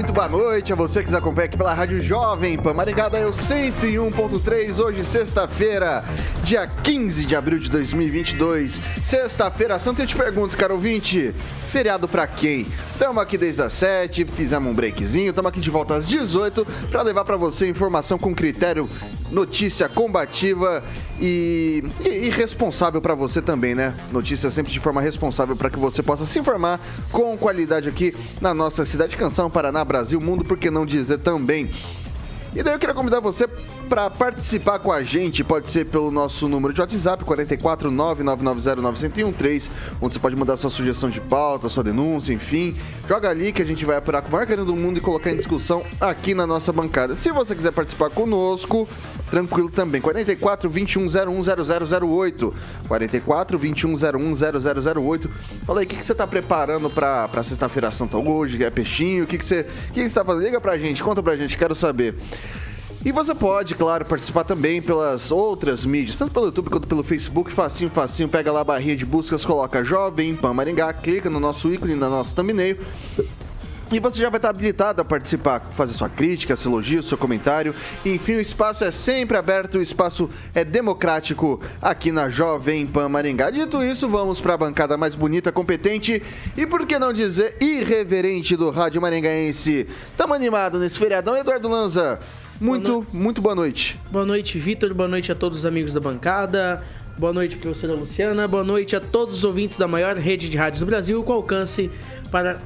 Muito boa noite a você que nos acompanha aqui pela Rádio Jovem Pan Maringá, da eu 101.3, hoje sexta-feira, dia 15 de abril de 2022. Sexta-feira santa, eu te pergunto, caro ouvinte, feriado pra quem? Estamos aqui desde as 7, fizemos um breakzinho, estamos aqui de volta às 18 para levar para você informação com critério, notícia combativa e, e, e responsável para você também, né? Notícia sempre de forma responsável para que você possa se informar com qualidade aqui na nossa cidade Canção, Paraná, Brasil, mundo, por que não dizer também. E daí eu queria convidar você para participar com a gente. Pode ser pelo nosso número de WhatsApp, 44999091013, onde você pode mandar sua sugestão de pauta, sua denúncia, enfim. Joga ali que a gente vai apurar com o maior carinho do mundo e colocar em discussão aqui na nossa bancada. Se você quiser participar conosco, tranquilo também. 44 2101 0008. 44 2101 0008. Fala aí, o que, que você está preparando para Sexta-feira Santa hoje? É peixinho? O que, que você que que está fazendo? Liga pra gente, conta pra gente, quero saber. E você pode, claro, participar também pelas outras mídias, tanto pelo YouTube quanto pelo Facebook, facinho, facinho, pega lá a barrinha de buscas, coloca Jovem Pan Maringá, clica no nosso ícone, na nossa thumbnail, e você já vai estar habilitado a participar, fazer sua crítica, seu elogio, seu comentário. Enfim, o espaço é sempre aberto, o espaço é democrático aqui na Jovem Pan Maringá. Dito isso, vamos para a bancada mais bonita, competente e, por que não dizer, irreverente do Rádio Maringaense. Tamo animado nesse feriadão, Eduardo Lanza. Muito, boa muito boa noite. Boa noite, Vitor. Boa noite a todos os amigos da bancada. Boa noite, professora Luciana. Boa noite a todos os ouvintes da maior rede de rádios do Brasil, com alcance para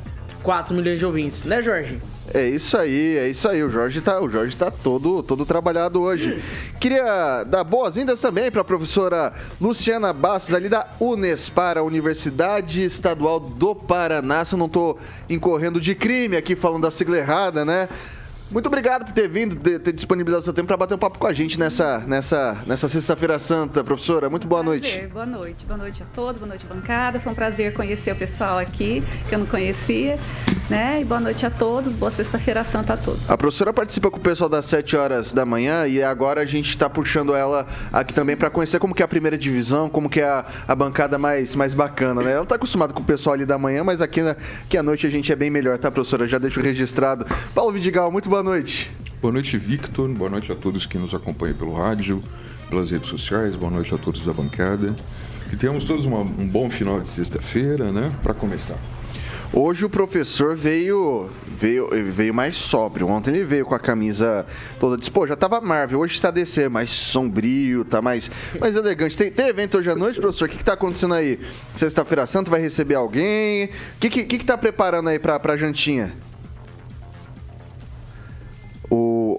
4 milhões de ouvintes, né, Jorge? É isso aí, é isso aí. O Jorge tá, o Jorge tá todo, todo trabalhado hoje. Queria dar boas-vindas também para a professora Luciana Bastos, ali da Unespar, a Universidade Estadual do Paraná. Se eu não estou incorrendo de crime aqui falando da sigla errada, né? Muito obrigado por ter vindo, ter, ter disponibilizado seu tempo para bater um papo com a gente nessa, nessa, nessa sexta-feira santa, professora. Muito boa prazer, noite. Boa noite, boa noite a todos, boa noite, bancada. Foi um prazer conhecer o pessoal aqui, que eu não conhecia. Né? E boa noite a todos, boa sexta-feira santa a todos. A professora participa com o pessoal das 7 horas da manhã e agora a gente está puxando ela aqui também para conhecer como que é a primeira divisão, como que é a, a bancada mais, mais bacana, né? Ela está acostumada com o pessoal ali da manhã, mas aqui, na, aqui à noite a gente é bem melhor, tá, professora? Já deixo registrado. Paulo Vidigal, muito boa noite. Boa noite, Victor. Boa noite a todos que nos acompanham pelo rádio, pelas redes sociais. Boa noite a todos da bancada. Que tenhamos todos uma, um bom final de sexta-feira, né? Para começar. Hoje o professor veio, veio veio mais sóbrio. Ontem ele veio com a camisa toda pô, já tava Marvel, hoje está DC, mais sombrio, tá mais, mais elegante. Tem, tem evento hoje à noite, professor? O que, que tá acontecendo aí? Sexta-feira Santa vai receber alguém? O que, que, que, que tá preparando aí pra, pra jantinha?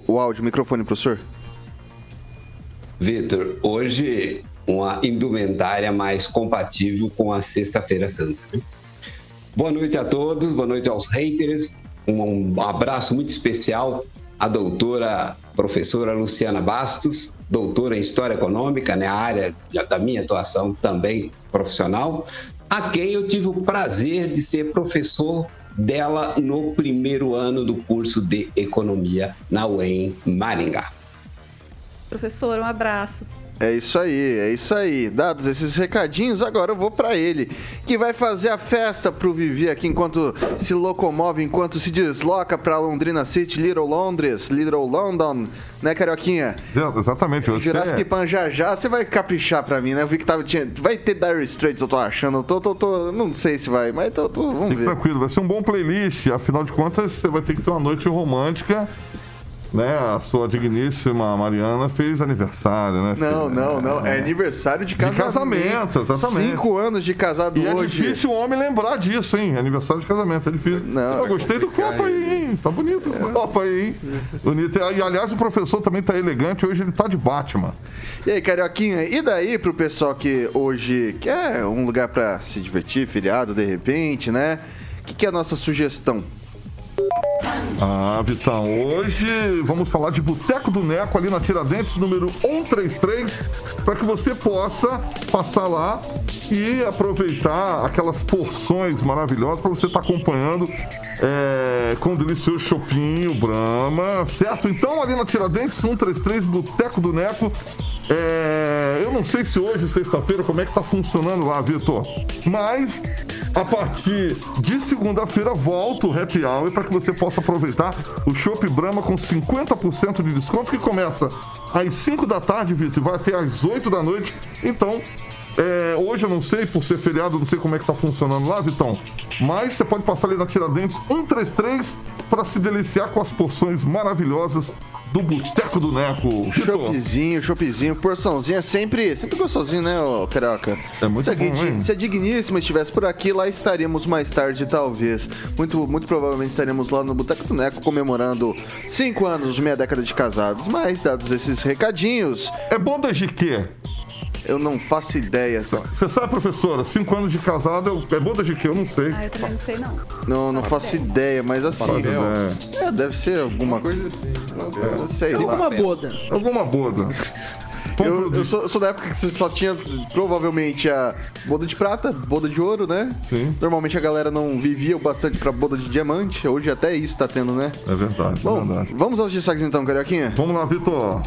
O, áudio, o microfone, professor. Vitor, hoje uma indumentária mais compatível com a Sexta-feira Santa. Boa noite a todos, boa noite aos haters. Um abraço muito especial à doutora professora Luciana Bastos, doutora em História Econômica, né, a área da minha atuação também profissional, a quem eu tive o prazer de ser professor dela no primeiro ano do curso de Economia na UEM Maringá. Professor, um abraço. É isso aí, é isso aí. Dados esses recadinhos, agora eu vou para ele, que vai fazer a festa pro Vivi aqui enquanto se locomove, enquanto se desloca para Londrina City, Little Londres, Little London, né, Carioquinha? Exatamente. Você Jurassic é... Pan já já, você vai caprichar para mim, né? Eu vi que tava, tinha, vai ter Dire Straits, eu tô achando, eu tô, tô, tô, não sei se vai, mas tô, tô vamos Fique ver. tranquilo, vai ser um bom playlist, afinal de contas você vai ter que ter uma noite romântica né, a sua digníssima Mariana fez aniversário, né? Não, filha? não, não. É aniversário de casamento. casamento, exatamente. Cinco anos de casado E é hoje. difícil o homem lembrar disso, hein? Aniversário de casamento, é difícil. Não, eu é gostei do copo aí, hein? Tá bonito o copo aí, hein? Bonito. E aliás, o professor também tá elegante, hoje ele tá de Batman. E aí, Carioquinha, e daí pro pessoal que hoje quer um lugar pra se divertir, feriado, de repente, né? O que, que é a nossa sugestão? Ah, Vitão, hoje vamos falar de Boteco do Neco ali na Tiradentes, número 133, para que você possa passar lá e aproveitar aquelas porções maravilhosas para você estar acompanhando é, com o delicioso chopinho, Brahma, certo? Então, ali na Tiradentes, 133, Boteco do Neco. É, eu não sei se hoje, sexta-feira, como é que tá funcionando lá, Vitor. Mas a partir de segunda-feira volta o Happy Hour para que você possa aproveitar o Chopp Brahma com 50% de desconto que começa às 5 da tarde, Vitor, e vai até às 8 da noite. Então, é, hoje eu não sei, por ser feriado, não sei como é que tá funcionando lá, Vitão. Mas você pode passar ali na Tiradentes 133 para se deliciar com as porções maravilhosas do Boteco do Neco. Vitor. Choppzinho, choppzinho, porçãozinha, sempre, sempre gostosinho, né, ô Carioca? É muito se a, bom, hein? Se a Digníssima estivesse por aqui, lá estaríamos mais tarde, talvez. Muito, muito provavelmente estaremos lá no Boteco do Neco comemorando cinco anos, meia década de casados. Mas, dados esses recadinhos, É bodas de quê? Eu não faço ideia. Você sabe, professora, cinco anos de casado é boda de quê? Eu não sei. Ah, eu também não sei não. Não, não faço ideia, mas assim. É, É, deve ser alguma coisa assim. Sei Fica lá. uma boda. alguma boda. Eu, eu sou, eu sou da época que você só tinha provavelmente a boda de prata, boda de ouro, né? Sim. Normalmente a galera não vivia o bastante pra boda de diamante. Hoje até isso tá tendo, né? É verdade, é Bom, verdade. vamos aos destaques então, Carioquinha. Vamos lá, Vitor.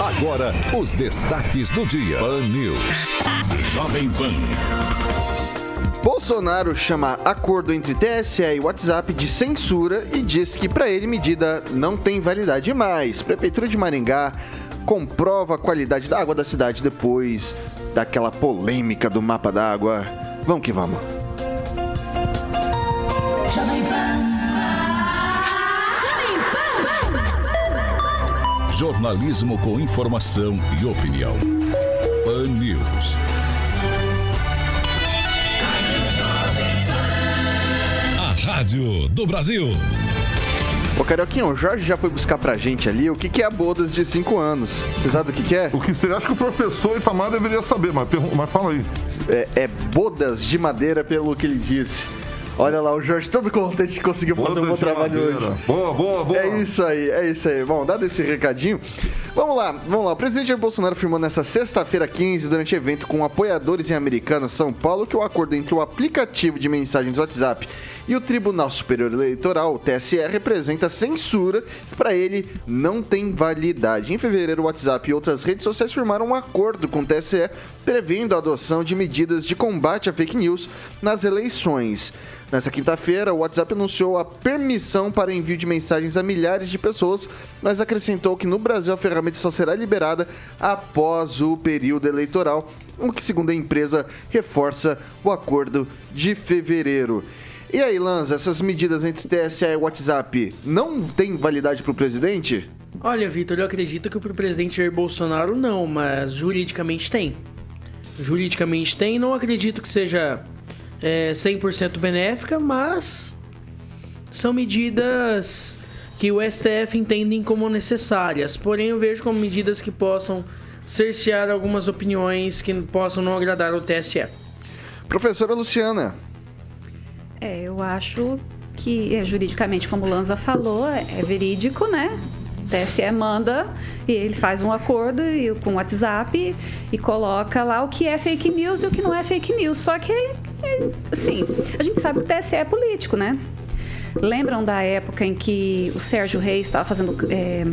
Agora, os destaques do dia. Pan News. Jovem Pan. Bolsonaro chama acordo entre TSE e WhatsApp de censura e diz que pra ele medida não tem validade mais. Prefeitura de Maringá comprova a qualidade da água da cidade depois daquela polêmica do mapa d'água. Vamos que vamos. Jornalismo com informação e opinião. Pan News. A Rádio do Brasil. Ô Carioquinha, o Jorge já foi buscar pra gente ali o que, que é a bodas de 5 anos. Você sabe o que, que é? O que você acha que o professor Itamar deveria saber, mas, mas fala aí. é? É bodas de madeira, pelo que ele disse. Olha lá, o Jorge todo contente que conseguiu fazer um bom trabalho hoje. Boa, boa, boa. É isso aí, é isso aí. Bom, dado esse recadinho, vamos lá, vamos lá. O presidente Jair Bolsonaro afirmou nessa sexta-feira 15, durante evento com apoiadores em Americana, São Paulo, que o acordo entre o aplicativo de mensagens WhatsApp e o Tribunal Superior Eleitoral, o TSE, representa censura que para ele não tem validade. Em fevereiro, o WhatsApp e outras redes sociais firmaram um acordo com o TSE prevendo a adoção de medidas de combate a fake news nas eleições. Nessa quinta-feira, o WhatsApp anunciou a permissão para envio de mensagens a milhares de pessoas, mas acrescentou que no Brasil a ferramenta só será liberada após o período eleitoral, o que, segundo a empresa, reforça o acordo de fevereiro. E aí, Lanza, essas medidas entre TSE e WhatsApp não têm validade para o presidente? Olha, Vitor, eu acredito que pro presidente Jair Bolsonaro não, mas juridicamente tem. Juridicamente tem, não acredito que seja é, 100% benéfica, mas são medidas que o STF entendem como necessárias. Porém, eu vejo como medidas que possam cercear algumas opiniões que possam não agradar ao TSE. Professora Luciana, É, eu acho que é, juridicamente, como o Lanza falou, é, é verídico, né? TSE manda e ele faz um acordo e- com o WhatsApp e coloca lá o que é fake news e o que não é fake news. Só que, é, assim, a gente sabe que o TSE é político, né? Lembram da época em que o Sérgio Reis estava fazendo. é,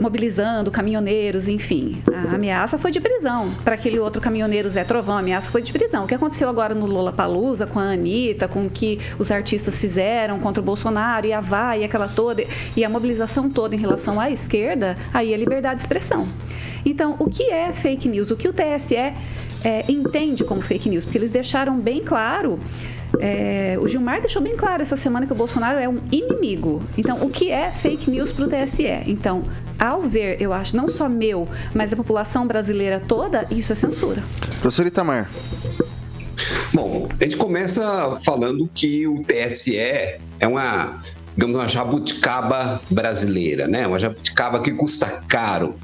mobilizando caminhoneiros, enfim. A ameaça foi de prisão. Para aquele outro caminhoneiro Zé Trovão, a ameaça foi de prisão. O que aconteceu agora no Lollapalooza com a Anitta, com o que os artistas fizeram contra o Bolsonaro e a VAI, e aquela toda, e a mobilização toda em relação à esquerda, aí é liberdade de expressão. Então, o que é fake news? O que o TSE é, entende como fake news? Porque eles deixaram bem claro É, o Gilmar deixou bem claro essa semana que o Bolsonaro é um inimigo. Então, o que é fake news para o TSE? Então, ao ver, eu acho, não só meu, mas da população brasileira toda, isso é censura. Professor Itamar. Bom, a gente começa falando que o TSE é uma, digamos, uma jabuticaba brasileira, né? Uma jabuticaba que custa caro.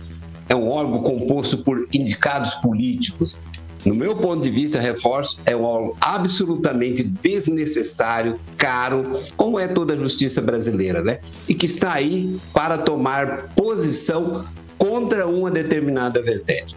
É um órgão composto por indicados políticos. No meu ponto de vista, reforço, é um órgão absolutamente desnecessário, caro, como é toda a justiça brasileira, né? E que está aí para tomar posição contra uma determinada vertente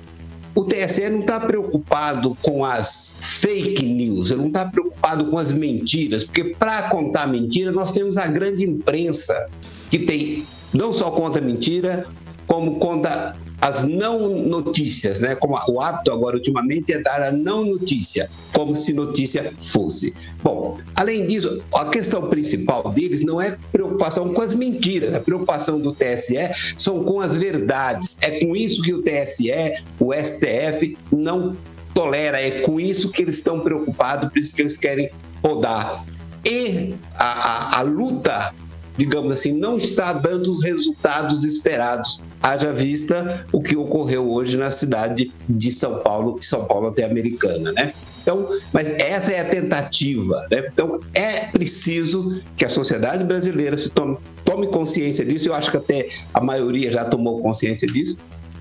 o TSE não está preocupado com as fake news, ele não está preocupado com as mentiras, porque para contar mentira nós temos a grande imprensa que tem não só conta mentira, como conta as não notícias, né? Como o hábito agora ultimamente é dar a não notícia, como se notícia fosse. Bom, além disso, a questão principal deles não é preocupação com as mentiras, a preocupação do TSE são com as verdades. É com isso que o TSE, o STF não tolera, é com isso que eles estão preocupados, por isso que eles querem podar. E a, a, a luta digamos assim, não está dando os resultados esperados, haja vista o que ocorreu hoje na cidade de São Paulo, que São Paulo até americana, né? Então, mas essa é a tentativa, né? Então, é preciso que a sociedade brasileira se tome, tome consciência disso, eu acho que até a maioria já tomou consciência disso,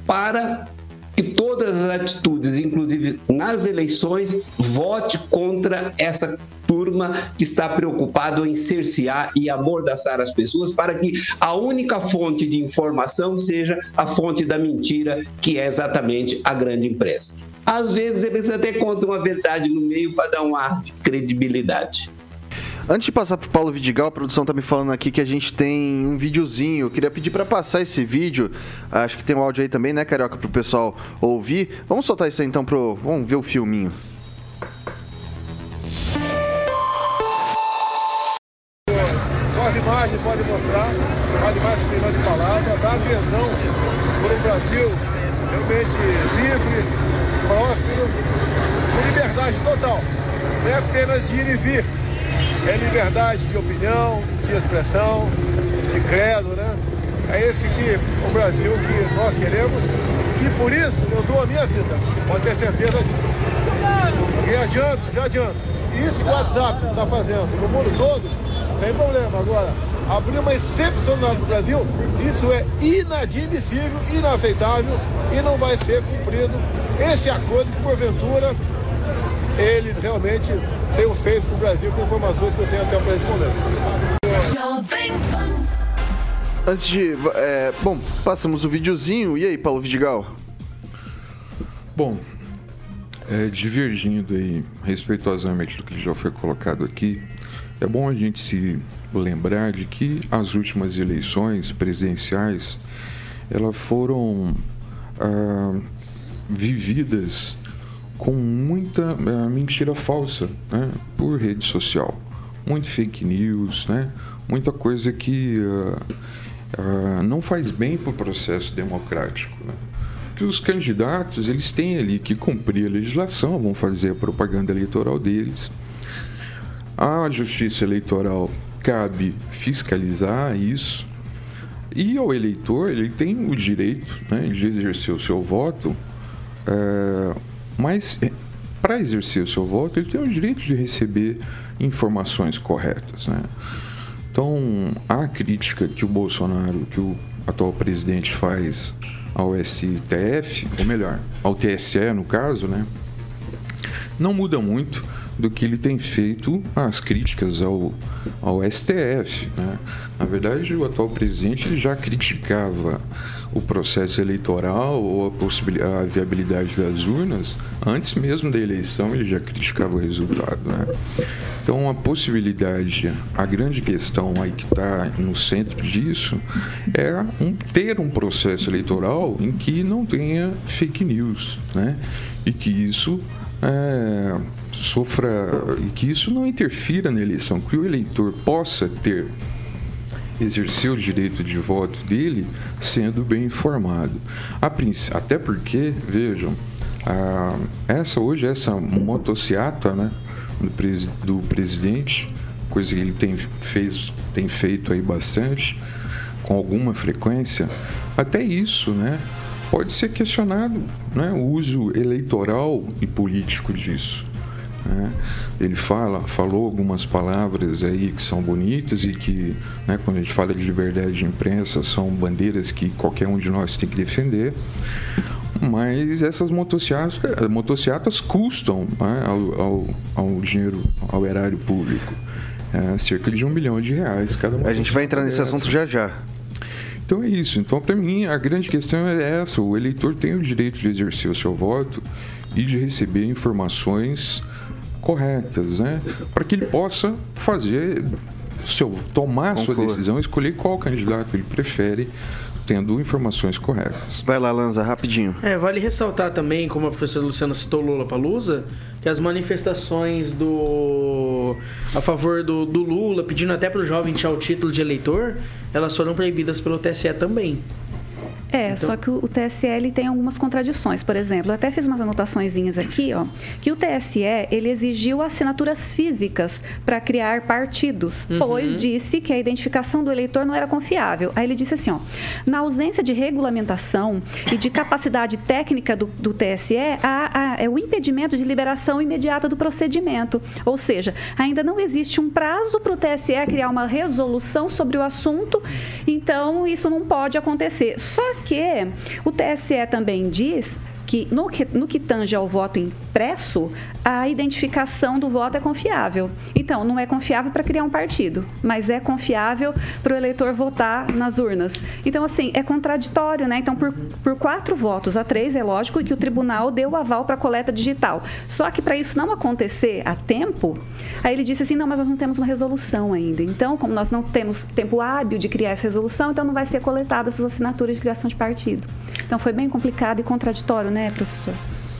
para que todas as atitudes, inclusive nas eleições, vote contra essa turma que está preocupado em cercear e amordaçar as pessoas para que a única fonte de informação seja a fonte da mentira, que é exatamente a grande imprensa. Às vezes eles até contam a verdade no meio para dar um ar de credibilidade. Antes de passar pro Paulo Vidigal, a produção tá me falando aqui que a gente tem um videozinho. Eu queria pedir para passar esse vídeo. Acho que tem um áudio aí também, né, Carioca, pro pessoal ouvir. Vamos soltar isso aí então pro. Vamos ver o filminho. As imagens podem mostrar, as imagens tem de palavras, dá adesão por um Brasil realmente livre, próspero, com liberdade total. Não é apenas de ir e vir, é liberdade de opinião, de expressão, de credo, né? É esse que o Brasil que nós queremos e por isso eu dou a minha vida, pode ter certeza disso. E adianto, já adianto. Isso que o WhatsApp está fazendo no mundo todo, sem problema. Agora, abrir uma excepcionalidade no Brasil, isso é inadmissível, inaceitável e não vai ser cumprido esse acordo que, porventura, ele realmente tem feito para o Brasil com informações que eu tenho até para responder. Antes de. É, bom, passamos o videozinho. E aí, Paulo Vidigal? Bom, é, divergindo aí respeitosamente do que já foi colocado aqui, é bom a gente se lembrar de que as últimas eleições presidenciais elas foram ah, vividas com muita ah, mentira falsa né, por rede social, muito fake news, né, muita coisa que ah, não faz bem para o processo democrático. Né que os candidatos eles têm ali que cumprir a legislação, vão fazer a propaganda eleitoral deles. A Justiça Eleitoral cabe fiscalizar isso e ao eleitor ele tem o direito né, de exercer o seu voto, é, mas é, para exercer o seu voto ele tem o direito de receber informações corretas. Né? Então a crítica que o Bolsonaro, que o atual presidente faz ao STF, ou melhor, ao TSE no caso, né, não muda muito do que ele tem feito as críticas ao, ao STF. Né? Na verdade, o atual presidente já criticava o processo eleitoral ou a, a viabilidade das urnas antes mesmo da eleição, ele já criticava o resultado. Né? Então, a possibilidade, a grande questão aí que está no centro disso é um, ter um processo eleitoral em que não tenha fake news, né? E que isso é, sofra e que isso não interfira na eleição, que o eleitor possa ter exercer o direito de voto dele sendo bem informado. Até porque, vejam, a, essa hoje essa motociata, né, do, pres, do presidente, coisa que ele tem, fez, tem feito aí bastante, com alguma frequência, até isso, né? Pode ser questionado né, o uso eleitoral e político disso. Né? Ele fala, falou algumas palavras aí que são bonitas e que, né, quando a gente fala de liberdade de imprensa, são bandeiras que qualquer um de nós tem que defender. Mas essas motocicletas, motocicletas custam né, ao, ao, ao, dinheiro, ao erário público, é, cerca de um milhão de reais cada A gente vai entrar nesse assunto já já. Então é isso. Então, para mim, a grande questão é essa: o eleitor tem o direito de exercer o seu voto e de receber informações corretas, né? Para que ele possa fazer seu tomar Conclua. sua decisão, escolher qual candidato ele prefere tendo informações corretas. Vai lá, Lanza, rapidinho. É, vale ressaltar também, como a professora Luciana citou Lula Palusa, que as manifestações do a favor do, do Lula, pedindo até para o jovem tirar o título de eleitor, elas foram proibidas pelo TSE também. É, então... só que o, TSE tem algumas contradições. Por exemplo, eu até fiz umas anotações aqui, ó, que o TSE ele exigiu assinaturas físicas para criar partidos, uhum. pois disse que a identificação do eleitor não era confiável. Aí ele disse assim, ó, na ausência de regulamentação e de capacidade técnica do, do TSE, há, há, é o impedimento de liberação imediata do procedimento. Ou seja, ainda não existe um prazo para o TSE criar uma resolução sobre o assunto, então isso não pode acontecer. Só que o TSE também diz que no, que no que tange ao voto impresso, a identificação do voto é confiável. Então, não é confiável para criar um partido, mas é confiável para o eleitor votar nas urnas. Então, assim, é contraditório, né? Então, por, por quatro votos a três, é lógico que o tribunal deu o aval para a coleta digital. Só que para isso não acontecer a tempo, aí ele disse assim: não, mas nós não temos uma resolução ainda. Então, como nós não temos tempo hábil de criar essa resolução, então não vai ser coletada essas assinaturas de criação de partido. Então, foi bem complicado e contraditório, né, professor?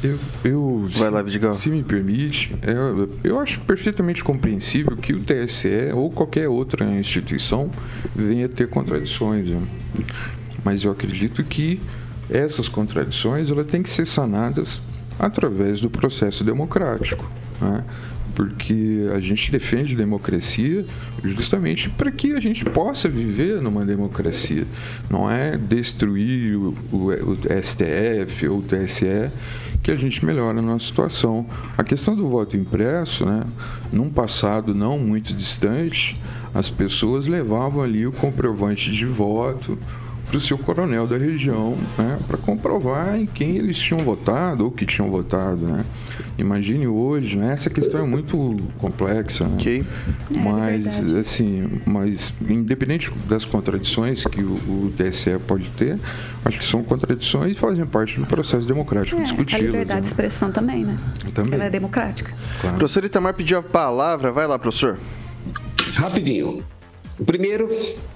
Eu, eu Vai lá, Vidigal. Se me permite, eu, eu acho perfeitamente compreensível que o TSE ou qualquer outra instituição venha ter contradições. Né? Mas eu acredito que essas contradições elas têm que ser sanadas através do processo democrático. Né? Porque a gente defende democracia justamente para que a gente possa viver numa democracia. Não é destruir o, o, o STF ou o TSE que a gente melhora a nossa situação. A questão do voto impresso, né, num passado não muito distante, as pessoas levavam ali o comprovante de voto, para o seu coronel da região, né, para comprovar em quem eles tinham votado ou que tinham votado, né. Imagine hoje, né, essa questão é muito complexa, né, okay. É, mas é assim, mas independente das contradições que o, o, TSE pode ter, acho que são contradições e fazem parte do processo democrático é, discutido. A liberdade né? de expressão também, né? Também. Ela é democrática. Claro. Professor Itamar pediu a palavra, vai lá, professor. Rapidinho. Primeiro,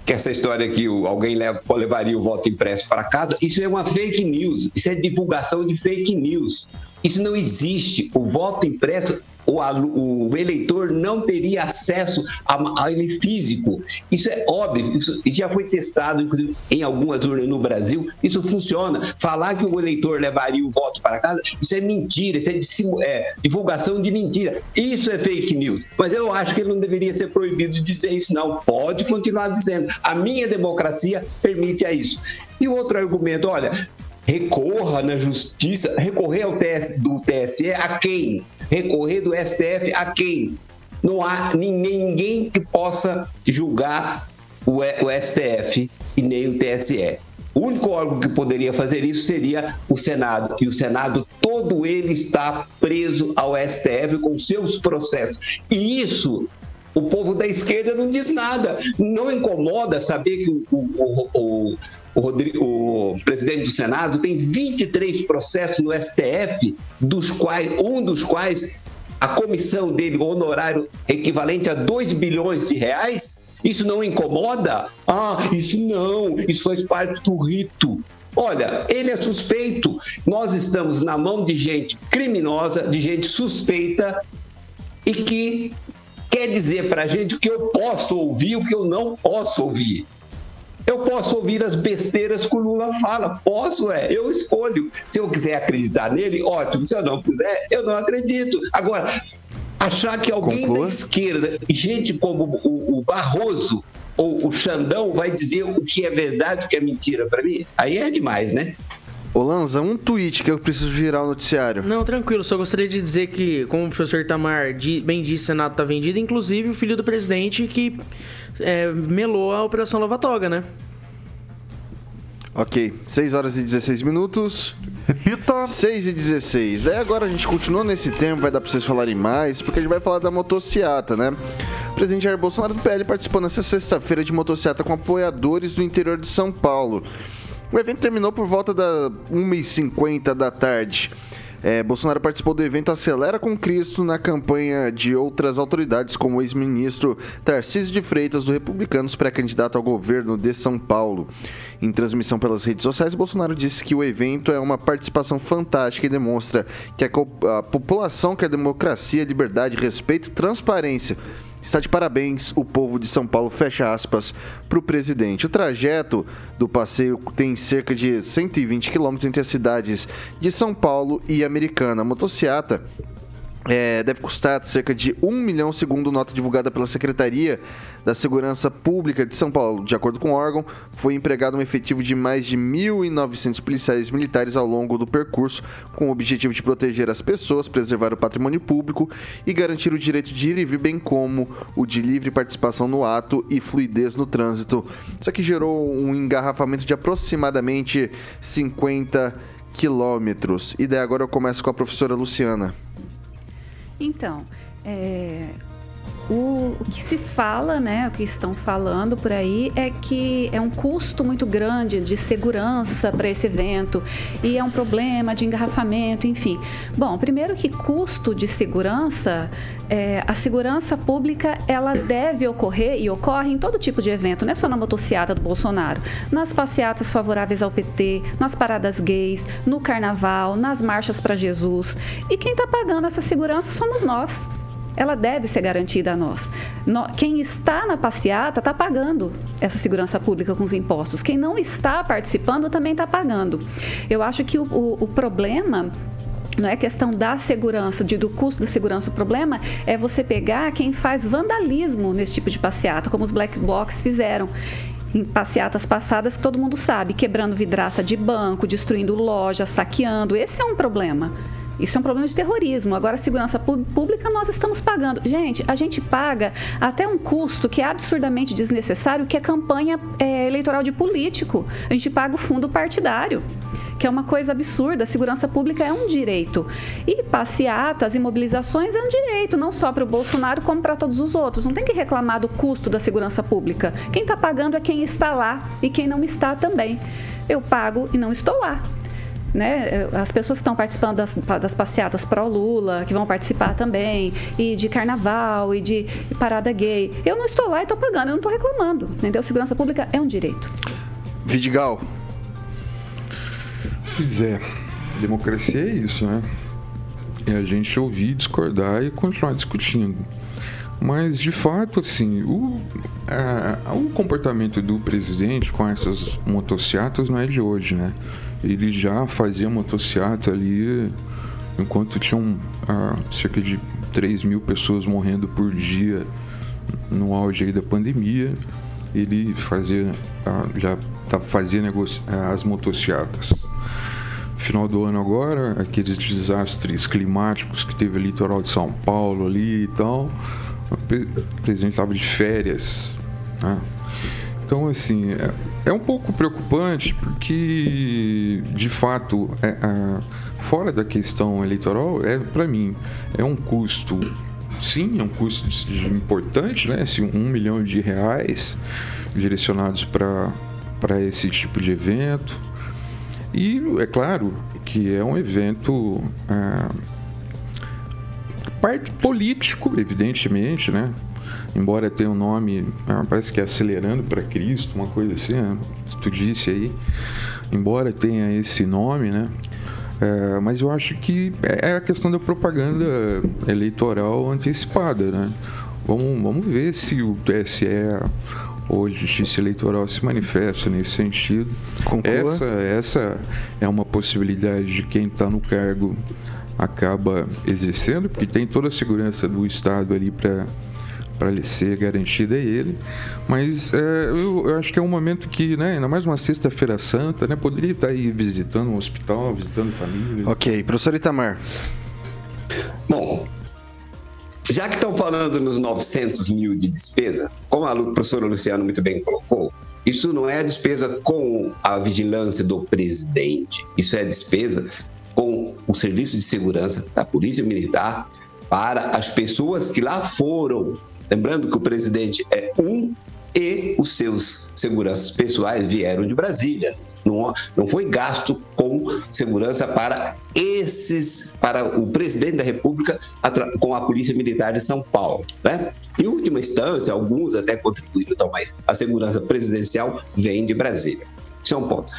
que essa história que alguém leva, levaria o voto impresso para casa, isso é uma fake news, isso é divulgação de fake news. Isso não existe. O voto impresso o, o eleitor não teria acesso a, a, ele físico. Isso é óbvio, isso já foi testado em algumas urnas no Brasil, isso funciona. Falar que o eleitor levaria o voto para casa, isso é mentira, isso é, é divulgação de mentira. Isso é fake news. Mas eu acho que ele não deveria ser proibido de dizer isso, não. Pode continuar dizendo. A minha democracia permite a isso. E outro argumento, olha, recorra na justiça, recorrer ao TS, do TSE a quem? Recorrer do STF a quem? Não há ninguém que possa julgar o, o STF e nem o TSE. O único órgão que poderia fazer isso seria o Senado. E o Senado, todo ele está preso ao STF com seus processos. E isso o povo da esquerda não diz nada. Não incomoda saber que o, o, o, o, Rodrigo, o presidente do Senado tem 23 processos no STF, dos quais, um dos quais a comissão dele, o honorário equivalente a 2 bilhões de reais? Isso não incomoda? Ah, isso não, isso faz parte do rito. Olha, ele é suspeito. Nós estamos na mão de gente criminosa, de gente suspeita e que quer dizer para a gente o que eu posso ouvir o que eu não posso ouvir. Eu posso ouvir as besteiras que o Lula fala. Posso, é. Eu escolho. Se eu quiser acreditar nele, ótimo. Se eu não quiser, eu não acredito. Agora, achar que alguém Conclua. da esquerda, gente como o, o Barroso ou o Xandão, vai dizer o que é verdade e o que é mentira para mim, aí é demais, né? Ô Lanza, um tweet que eu preciso girar o noticiário. Não, tranquilo, só gostaria de dizer que, como o professor Itamar di- bem disse, o Senado tá vendido, inclusive o filho do presidente que é, melou a Operação Lava Toga, né? Ok, 6 horas e 16 minutos. Repita. 6 e 16. Daí agora a gente continua nesse tempo, vai dar pra vocês falarem mais, porque a gente vai falar da motociata, né? O presidente Jair Bolsonaro do PL participou nessa sexta-feira de motociata com apoiadores do interior de São Paulo. O evento terminou por volta da 1h50 da tarde. É, Bolsonaro participou do evento Acelera com Cristo na campanha de outras autoridades, como o ex-ministro Tarcísio de Freitas, do Republicanos, pré-candidato ao governo de São Paulo. Em transmissão pelas redes sociais, Bolsonaro disse que o evento é uma participação fantástica e demonstra que a, a população quer democracia, liberdade, respeito e transparência. Está de parabéns o povo de São Paulo, fecha aspas, para o presidente. O trajeto do passeio tem cerca de 120 quilômetros entre as cidades de São Paulo e Americana. A motociata é, deve custar cerca de 1 milhão, segundo nota divulgada pela Secretaria da Segurança Pública de São Paulo. De acordo com o órgão, foi empregado um efetivo de mais de 1.900 policiais militares ao longo do percurso, com o objetivo de proteger as pessoas, preservar o patrimônio público e garantir o direito de ir e vir, bem como o de livre participação no ato e fluidez no trânsito. Isso aqui gerou um engarrafamento de aproximadamente 50 quilômetros. E daí agora eu começo com a professora Luciana. Então, é, o, o que se fala, né, o que estão falando por aí é que é um custo muito grande de segurança para esse evento e é um problema de engarrafamento, enfim. Bom, primeiro que custo de segurança, é, a segurança pública ela deve ocorrer e ocorre em todo tipo de evento, não é só na motociata do Bolsonaro, nas passeatas favoráveis ao PT, nas paradas gays, no carnaval, nas marchas para Jesus. E quem está pagando essa segurança somos nós ela deve ser garantida a nós. Quem está na passeata está pagando essa segurança pública com os impostos. Quem não está participando também está pagando. Eu acho que o, o- o problema não é questão da segurança, de, do custo da segurança. O problema é você pegar quem faz vandalismo nesse tipo de passeata, como os black box fizeram em passeatas passadas que todo mundo sabe, quebrando vidraça de banco, destruindo loja, saqueando. Esse é um problema. Isso é um problema de terrorismo. Agora, segurança pú- pública nós estamos pagando. Gente, a gente paga até um custo que é absurdamente desnecessário, que é campanha é, eleitoral de político. A gente paga o fundo partidário que é uma coisa absurda. A segurança pública é um direito. E passeatas e mobilizações é um direito, não só para o Bolsonaro, como para todos os outros. Não tem que reclamar do custo da segurança pública. Quem está pagando é quem está lá e quem não está também. Eu pago e não estou lá. Né? As pessoas que estão participando das, das passeatas pró-Lula, que vão participar também, e de carnaval, e de parada gay. Eu não estou lá e estou pagando, eu não estou reclamando. Entendeu? Segurança pública é um direito. Vidigal. Pois é, democracia é isso, né? É a gente ouvir, discordar e continuar discutindo. Mas, de fato, assim, o, a- o comportamento do presidente com essas motocicletas não é de hoje, né? Ele já fazia motocicleta ali enquanto tinham ah, cerca de 3 mil pessoas morrendo por dia no auge da pandemia. Ele fazia, ah, já fazia negoci- ah, as motocicletas final do ano agora, aqueles desastres climáticos que teve o litoral de São Paulo ali e tal, o pre- o presidente estava de férias. né? Então, assim, é, é um pouco preocupante porque, de fato, é, é, fora da questão eleitoral, é para mim, é um custo, sim, é um custo importante, né? Assim, um milhão de reais direcionados para esse tipo de evento. E é claro que é um evento ah, parte político, evidentemente, né? Embora tenha um nome, ah, parece que é acelerando para Cristo, uma coisa assim, né? tu disse aí. Embora tenha esse nome, né? É, mas eu acho que é a questão da propaganda eleitoral antecipada, né? Vamos, vamos ver se o TSE ou a Justiça Eleitoral se manifesta nesse sentido. Conclua. Essa, essa é uma possibilidade de quem está no cargo acaba exercendo, porque tem toda a segurança do Estado ali para para ser garantida a ele. Mas é, eu, eu, acho que é um momento que, né, ainda mais uma sexta-feira santa, né, poderia estar aí visitando um hospital, visitando família. Ok, professor Itamar. Bom, já que estão falando nos 900 mil de despesa, como a professora Luciano muito bem colocou, isso não é a despesa com a vigilância do presidente, isso é a despesa com o serviço de segurança da Polícia Militar para as pessoas que lá foram. Lembrando que o presidente é um e os seus seguranças pessoais vieram de Brasília. Não, não foi gasto com segurança para esses, para o presidente da República com a Polícia Militar de São Paulo. Né? Em última instância, alguns até contribuíram, então, mas a segurança presidencial vem de Brasília. Isso é um ponto.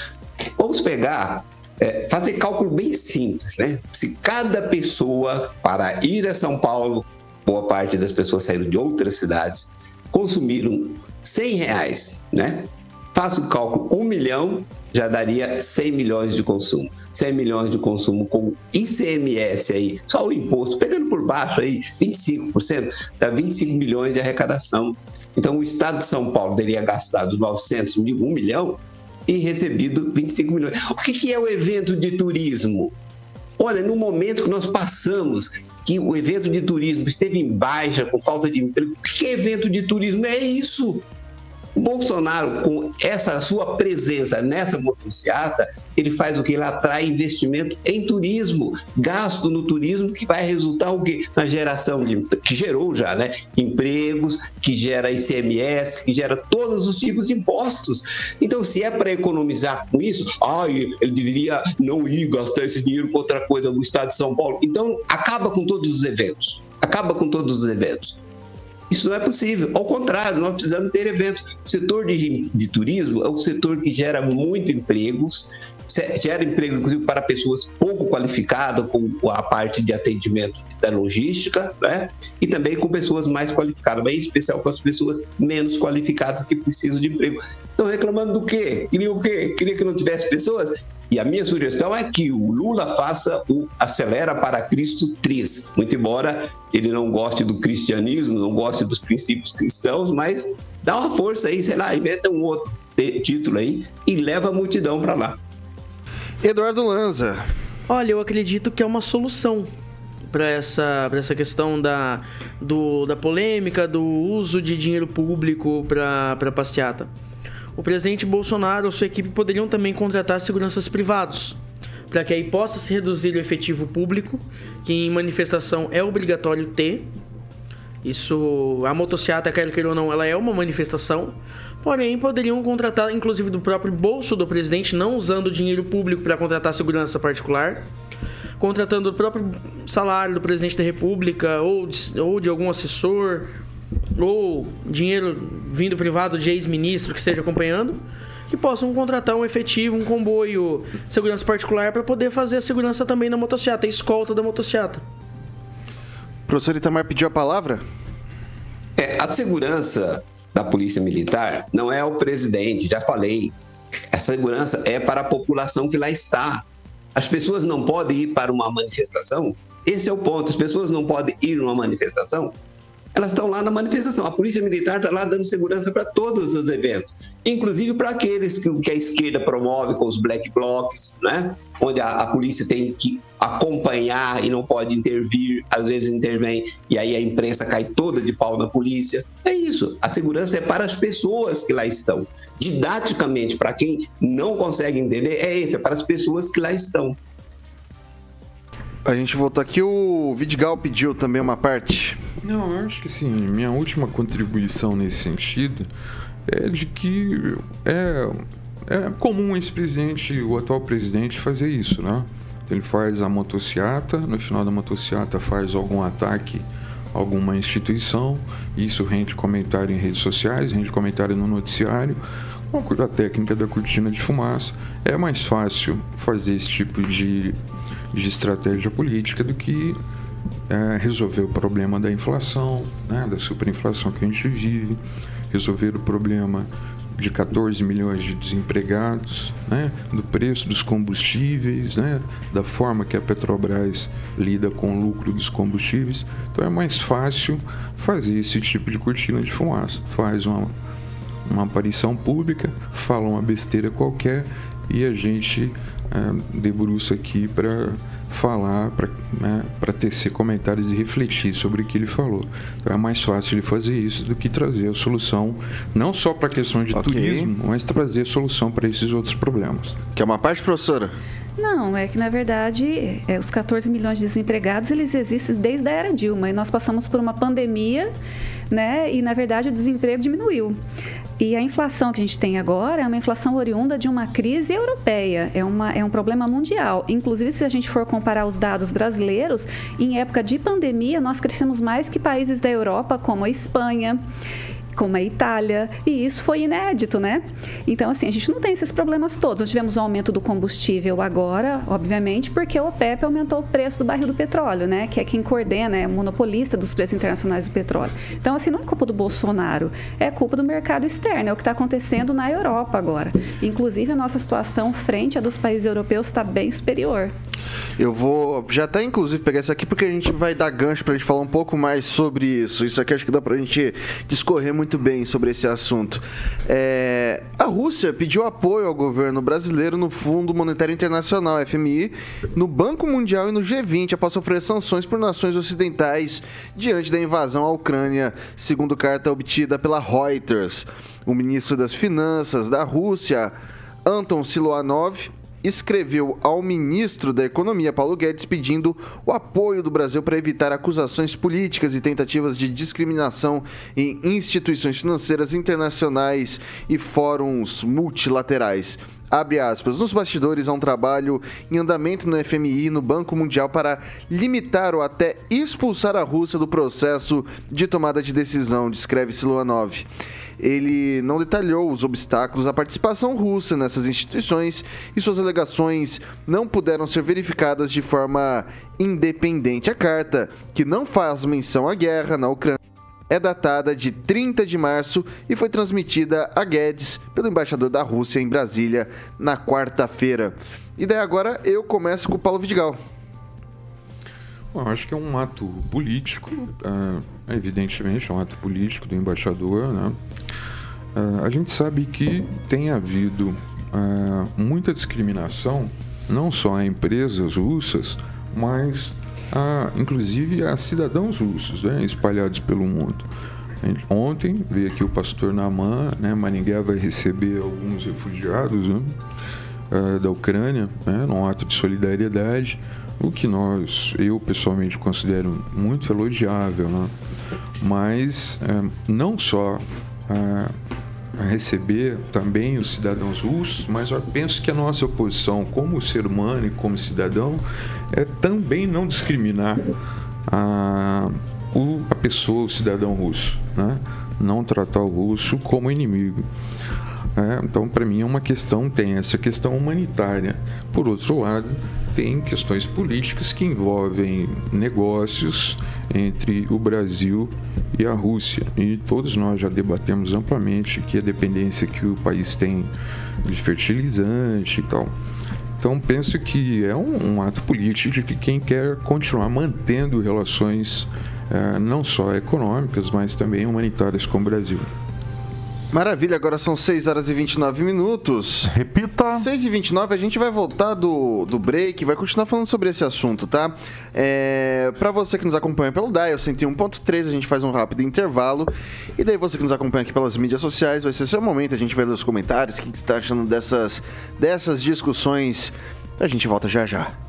Vamos pegar é, fazer cálculo bem simples, né? Se cada pessoa para ir a São Paulo, boa parte das pessoas saíram de outras cidades, consumiram 100 reais, né? Faça o cálculo, 1 milhão já daria 100 milhões de consumo. 100 milhões de consumo com ICMS aí, só o imposto, pegando por baixo aí, 25%, dá 25 milhões de arrecadação. Então, o Estado de São Paulo teria gastado 900 mil, 1 milhão, e recebido 25 milhões. O que é o evento de turismo? Olha, no momento que nós passamos, que o evento de turismo esteve em baixa, com falta de emprego, que evento de turismo? É isso. O Bolsonaro, com essa sua presença nessa motocicleta, ele faz o que? Ele atrai investimento em turismo, gasto no turismo, que vai resultar o quê? Na geração de. que gerou já, né? Empregos, que gera ICMS, que gera todos os tipos de impostos. Então, se é para economizar com isso, ai, ele deveria não ir gastar esse dinheiro com outra coisa no estado de São Paulo. Então, acaba com todos os eventos. Acaba com todos os eventos. Isso não é possível. Ao contrário, nós precisamos ter eventos. O setor de, de turismo é um setor que gera muito empregos, gera emprego, inclusive, para pessoas pouco qualificadas, com a parte de atendimento da logística, né? E também com pessoas mais qualificadas, mas em especial com as pessoas menos qualificadas que precisam de emprego. Estão reclamando do quê? Queria o quê? Queria que não tivesse pessoas? E a minha sugestão é que o Lula faça o Acelera para Cristo 3. Muito embora ele não goste do cristianismo, não goste dos princípios cristãos, mas dá uma força aí, sei lá, inventa um outro título aí e leva a multidão para lá. Eduardo Lanza. Olha, eu acredito que é uma solução para essa, essa questão da, do, da polêmica do uso de dinheiro público para passeata o presidente Bolsonaro ou sua equipe poderiam também contratar seguranças privados, para que aí possa se reduzir o efetivo público, que em manifestação é obrigatório ter. Isso, a motocicleta, quer queira ou não, ela é uma manifestação. Porém, poderiam contratar, inclusive do próprio bolso do presidente, não usando dinheiro público para contratar segurança particular, contratando o próprio salário do presidente da República ou de, ou de algum assessor ou dinheiro vindo privado de ex-ministro que esteja acompanhando, que possam contratar um efetivo, um comboio segurança particular para poder fazer a segurança também na motocicleta, a escolta da motocicleta. O professor Itamar pediu a palavra? É, a segurança da Polícia Militar não é o presidente, já falei. A segurança é para a população que lá está. As pessoas não podem ir para uma manifestação. Esse é o ponto. As pessoas não podem ir numa manifestação elas estão lá na manifestação. A Polícia Militar está lá dando segurança para todos os eventos, inclusive para aqueles que, que, a esquerda promove com os black blocs, né? onde a, a, polícia tem que acompanhar e não pode intervir, às vezes intervém e aí a imprensa cai toda de pau na polícia. É isso. A segurança é para as pessoas que lá estão. Didaticamente, para quem não consegue entender, é isso, é para as pessoas que lá estão. A gente voltou aqui, o Vidigal pediu também uma parte. Não, eu acho que sim. Minha última contribuição nesse sentido é de que é, é comum esse presidente, o atual presidente, fazer isso, né? Ele faz a motociata, no final da motociata faz algum ataque a alguma instituição, isso rende comentário em redes sociais, rende comentário no noticiário. Com a técnica da cortina de fumaça, é mais fácil fazer esse tipo de de estratégia política do que é, resolver o problema da inflação, né, da superinflação que a gente vive, resolver o problema de 14 milhões de desempregados, né, do preço dos combustíveis, né, da forma que a Petrobras lida com o lucro dos combustíveis. Então é mais fácil fazer esse tipo de cortina de fumaça. Faz uma, uma aparição pública, fala uma besteira qualquer e a gente é, debruça aqui para falar, para né, tecer comentários e refletir sobre o que ele falou. Então é mais fácil ele fazer isso do que trazer a solução, não só para a questão de okay. turismo, mas trazer a solução para esses outros problemas. Que é uma parte, professora? Não, é que na verdade é, os 14 milhões de desempregados eles existem desde a era Dilma e nós passamos por uma pandemia, né? E na verdade o desemprego diminuiu. E a inflação que a gente tem agora é uma inflação oriunda de uma crise europeia, é, uma, é um problema mundial. Inclusive, se a gente for comparar os dados brasileiros, em época de pandemia, nós crescemos mais que países da Europa, como a Espanha como a Itália, e isso foi inédito, né? Então, assim, a gente não tem esses problemas todos. Nós tivemos um aumento do combustível agora, obviamente, porque o OPEP aumentou o preço do barril do petróleo, né? Que é quem coordena, é o monopolista dos preços internacionais do petróleo. Então, assim, não é culpa do Bolsonaro, é culpa do mercado externo, é o que está acontecendo na Europa agora. Inclusive, a nossa situação frente à dos países europeus está bem superior. Eu vou já até, inclusive, pegar isso aqui porque a gente vai dar gancho para a gente falar um pouco mais sobre isso. Isso aqui acho que dá para a gente discorrer muito muito bem sobre esse assunto. É, a Rússia pediu apoio ao governo brasileiro no Fundo Monetário Internacional, FMI, no Banco Mundial e no G20 após sofrer sanções por nações ocidentais diante da invasão à Ucrânia, segundo carta obtida pela Reuters. O ministro das Finanças da Rússia, Anton Siluanov, escreveu ao ministro da Economia, Paulo Guedes, pedindo o apoio do Brasil para evitar acusações políticas e tentativas de discriminação em instituições financeiras internacionais e fóruns multilaterais. Abre aspas, nos bastidores há um trabalho em andamento no FMI e no Banco Mundial para limitar ou até expulsar a Rússia do processo de tomada de decisão, descreve Siluanov ele não detalhou os obstáculos à participação russa nessas instituições e suas alegações não puderam ser verificadas de forma independente. A carta, que não faz menção à guerra na Ucrânia, é datada de 30 de março e foi transmitida a Guedes pelo embaixador da Rússia em Brasília na quarta-feira. E daí agora eu começo com o Paulo Vidigal. Bom, acho que é um ato político, é, evidentemente, é um ato político do embaixador. Né? É, a gente sabe que tem havido é, muita discriminação, não só a empresas russas, mas a, inclusive a cidadãos russos né, espalhados pelo mundo. Ontem veio aqui o pastor Naman, né, Maringá vai receber alguns refugiados né, é, da Ucrânia, né, num ato de solidariedade o que nós, eu pessoalmente considero muito elogiável, né? Mas é, não só é, receber também os cidadãos russos, mas eu penso que a nossa posição como ser humano e como cidadão é também não discriminar a, o, a pessoa, o cidadão russo, né? não tratar o russo como inimigo. É, então, para mim, é uma questão, tem essa questão humanitária. Por outro lado, tem questões políticas que envolvem negócios entre o Brasil e a Rússia. E todos nós já debatemos amplamente que a dependência que o país tem de fertilizante e tal. Então penso que é um, um ato político de que quem quer continuar mantendo relações eh, não só econômicas, mas também humanitárias com o Brasil. Maravilha, agora são 6 horas e 29 minutos. Repita. 6 e 29, a gente vai voltar do, do break, vai continuar falando sobre esse assunto, tá? É, para você que nos acompanha pelo Dial 101.3, a gente faz um rápido intervalo. E daí você que nos acompanha aqui pelas mídias sociais, vai ser seu momento, a gente vai ler os comentários, o que você está achando dessas, dessas discussões. A gente volta já já.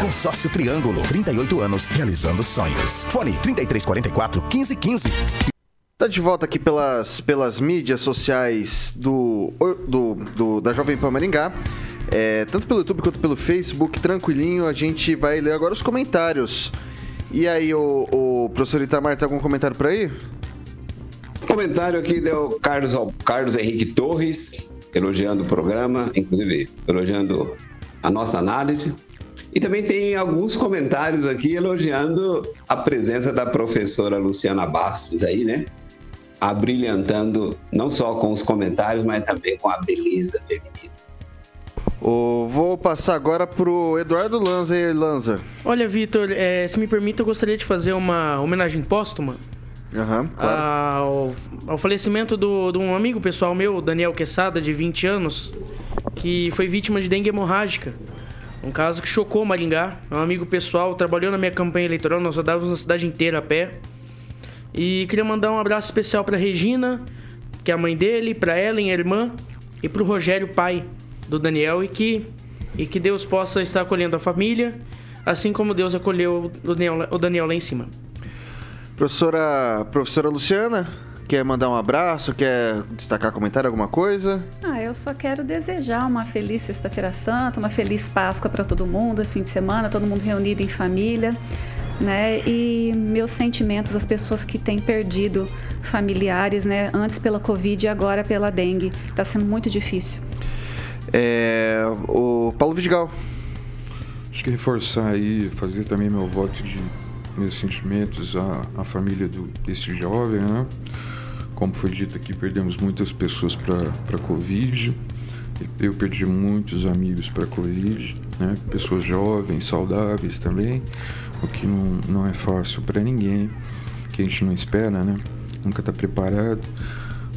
Consórcio Triângulo, 38 anos, realizando sonhos. Fone 3344 1515. Tá de volta aqui pelas, pelas mídias sociais do, do, do da Jovem Pan Maringá. É, tanto pelo YouTube quanto pelo Facebook, tranquilinho. A gente vai ler agora os comentários. E aí, o, o professor Itamar, tem algum comentário por aí? Comentário aqui do Carlos, Carlos Henrique Torres, elogiando o programa, inclusive elogiando a nossa análise. E também tem alguns comentários aqui elogiando a presença da professora Luciana Bastos aí, né? Abrilhantando não só com os comentários, mas também com a beleza feminina. Oh, vou passar agora pro Eduardo Lanza e Lanza. Olha, Vitor, é, se me permite, eu gostaria de fazer uma homenagem póstuma. Uhum, claro. ao, ao falecimento do, de um amigo pessoal meu, Daniel Quesada, de 20 anos, que foi vítima de dengue hemorrágica. Um caso que chocou Maringá. Um amigo pessoal, trabalhou na minha campanha eleitoral, nós rodávamos a cidade inteira a pé. E queria mandar um abraço especial para Regina, que é a mãe dele, para Ellen, a irmã, e para o Rogério, pai do Daniel, e que, e que Deus possa estar acolhendo a família, assim como Deus acolheu o Daniel, o Daniel lá em cima. Professora, professora Luciana, Quer mandar um abraço? Quer destacar comentário, alguma coisa? Ah, eu só quero desejar uma feliz Sexta-feira Santa, uma feliz Páscoa para todo mundo, esse fim de semana, todo mundo reunido em família. Né? E meus sentimentos às pessoas que têm perdido familiares, né? Antes pela Covid e agora pela dengue. Está sendo muito difícil. É, o Paulo Vidigal. Acho que reforçar aí, fazer também meu voto de meus sentimentos à, à família do, desse jovem, né? Como foi dito aqui, perdemos muitas pessoas para a Covid. Eu perdi muitos amigos para a Covid, né? pessoas jovens, saudáveis também, o que não, não é fácil para ninguém, que a gente não espera, né? Nunca está preparado.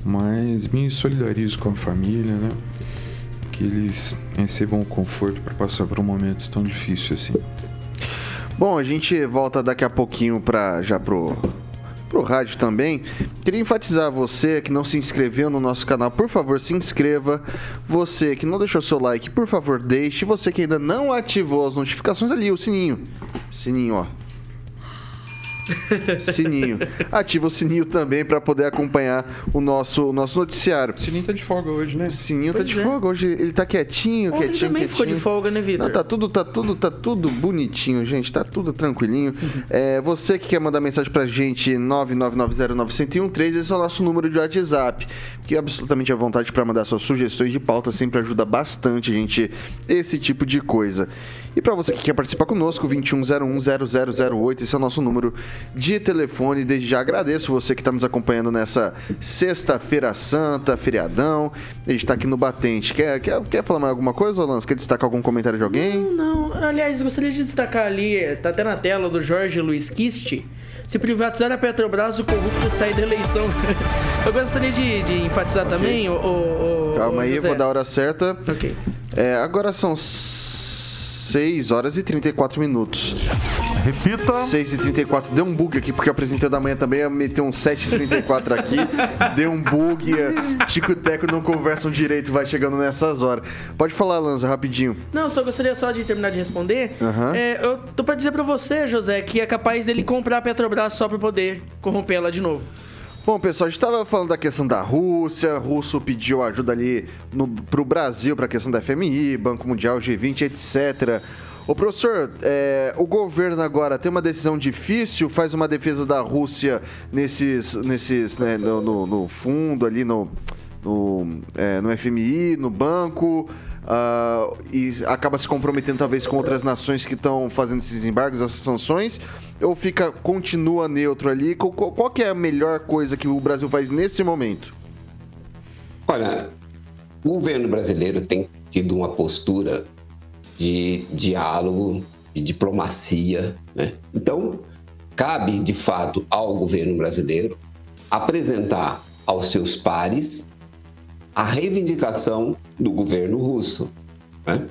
Mas me solidarizo com a família, né? Que eles recebam o conforto para passar por um momento tão difícil assim. Bom, a gente volta daqui a pouquinho para já pro pro rádio também. Queria enfatizar você que não se inscreveu no nosso canal, por favor, se inscreva. Você que não deixou seu like, por favor, deixe. Você que ainda não ativou as notificações ali, o sininho. Sininho, ó. Sininho. Ativa o sininho também para poder acompanhar o nosso, o nosso noticiário. O sininho tá de folga hoje, né? O sininho tá pois tá de é. folga hoje. Ele tá quietinho, Ontem quietinho, também quietinho. ficou de folga, né, Vitor? Não, tá tudo, tá tudo, tá tudo bonitinho, gente. Tá tudo tranquilinho. Uhum. É, você que quer mandar mensagem pra gente, 999091013, esse é o nosso número de WhatsApp. Que absolutamente à vontade para mandar suas sugestões de pauta sempre ajuda bastante, gente, esse tipo de coisa. E para você que quer participar conosco, 21010008, esse é o nosso número de telefone. Desde já agradeço você que está nos acompanhando nessa sexta-feira santa, feriadão. A gente está aqui no Batente. Quer, quer, quer falar mais alguma coisa, Orlando? Quer destacar algum comentário de alguém? Não, não. Aliás, gostaria de destacar ali, tá até na tela do Jorge Luiz Kist. Se privatizar a Petrobras, o corrupto sai da eleição. Eu gostaria de, de enfatizar okay. também o, o, o Calma aí, vou dar a hora certa. Ok. É, agora são 6 horas e 34 minutos. Repita. 6 e 34 Deu um bug aqui, porque eu apresentei da manhã também. Eu meti um 7 e 34 aqui. Deu um bug. Tico e Teco não conversam direito, vai chegando nessas horas. Pode falar, Lanza, rapidinho. Não, só gostaria só de terminar de responder. Uhum. É, eu tô pra dizer pra você, José, que é capaz dele comprar a Petrobras só pra poder corromper ela de novo. Bom, pessoal, a gente estava falando da questão da Rússia, o russo pediu ajuda ali para o Brasil para a questão da FMI, Banco Mundial, G20, etc. O professor, é, o governo agora tem uma decisão difícil, faz uma defesa da Rússia nesses, nesses né, no, no, no, fundo ali, no, no, é, no FMI, no banco, uh, e acaba se comprometendo talvez com outras nações que estão fazendo esses embargos, essas sanções, ou fica continua neutro ali? Qual, qual é a melhor coisa que o Brasil faz nesse momento? Olha, o governo brasileiro tem tido uma postura de diálogo de diplomacia. Né? Então, cabe de fato ao governo brasileiro apresentar aos seus pares a reivindicação do governo russo. Né?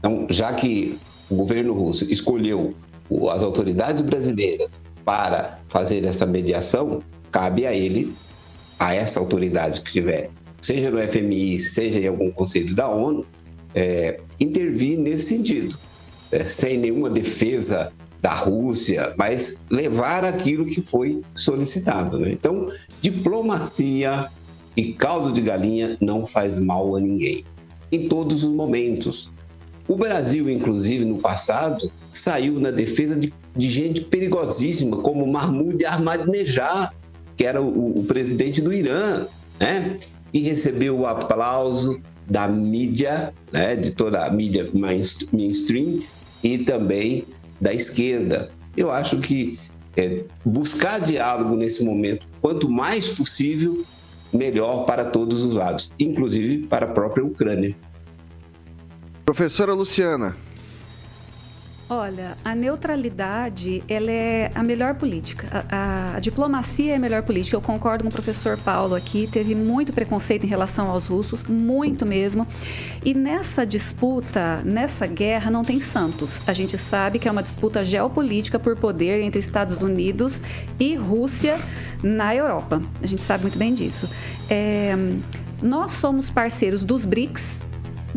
Então, já que o governo russo escolheu as autoridades brasileiras para fazer essa mediação, cabe a ele, a essa autoridade que estiver, seja no FMI, seja em algum conselho da ONU, é, intervir nesse sentido, é, sem nenhuma defesa da Rússia, mas levar aquilo que foi solicitado. Né? Então, diplomacia e caldo de galinha não faz mal a ninguém, em todos os momentos. O Brasil, inclusive, no passado, saiu na defesa de, de gente perigosíssima, como Mahmoud Ahmadinejad, que era o, o presidente do Irã, né? e recebeu o aplauso da mídia, né? de toda a mídia mainstream e também da esquerda. Eu acho que é, buscar diálogo nesse momento, quanto mais possível, melhor para todos os lados, inclusive para a própria Ucrânia. Professora Luciana. Olha, a neutralidade ela é a melhor política. A, a, a, diplomacia é a melhor política. Eu concordo com o professor Paulo aqui. Teve muito preconceito em relação aos russos, muito mesmo. E nessa disputa, nessa guerra, não tem santos. A gente sabe que é uma disputa geopolítica por poder entre Estados Unidos e Rússia na Europa. A gente sabe muito bem disso. É, nós somos parceiros dos BRICS,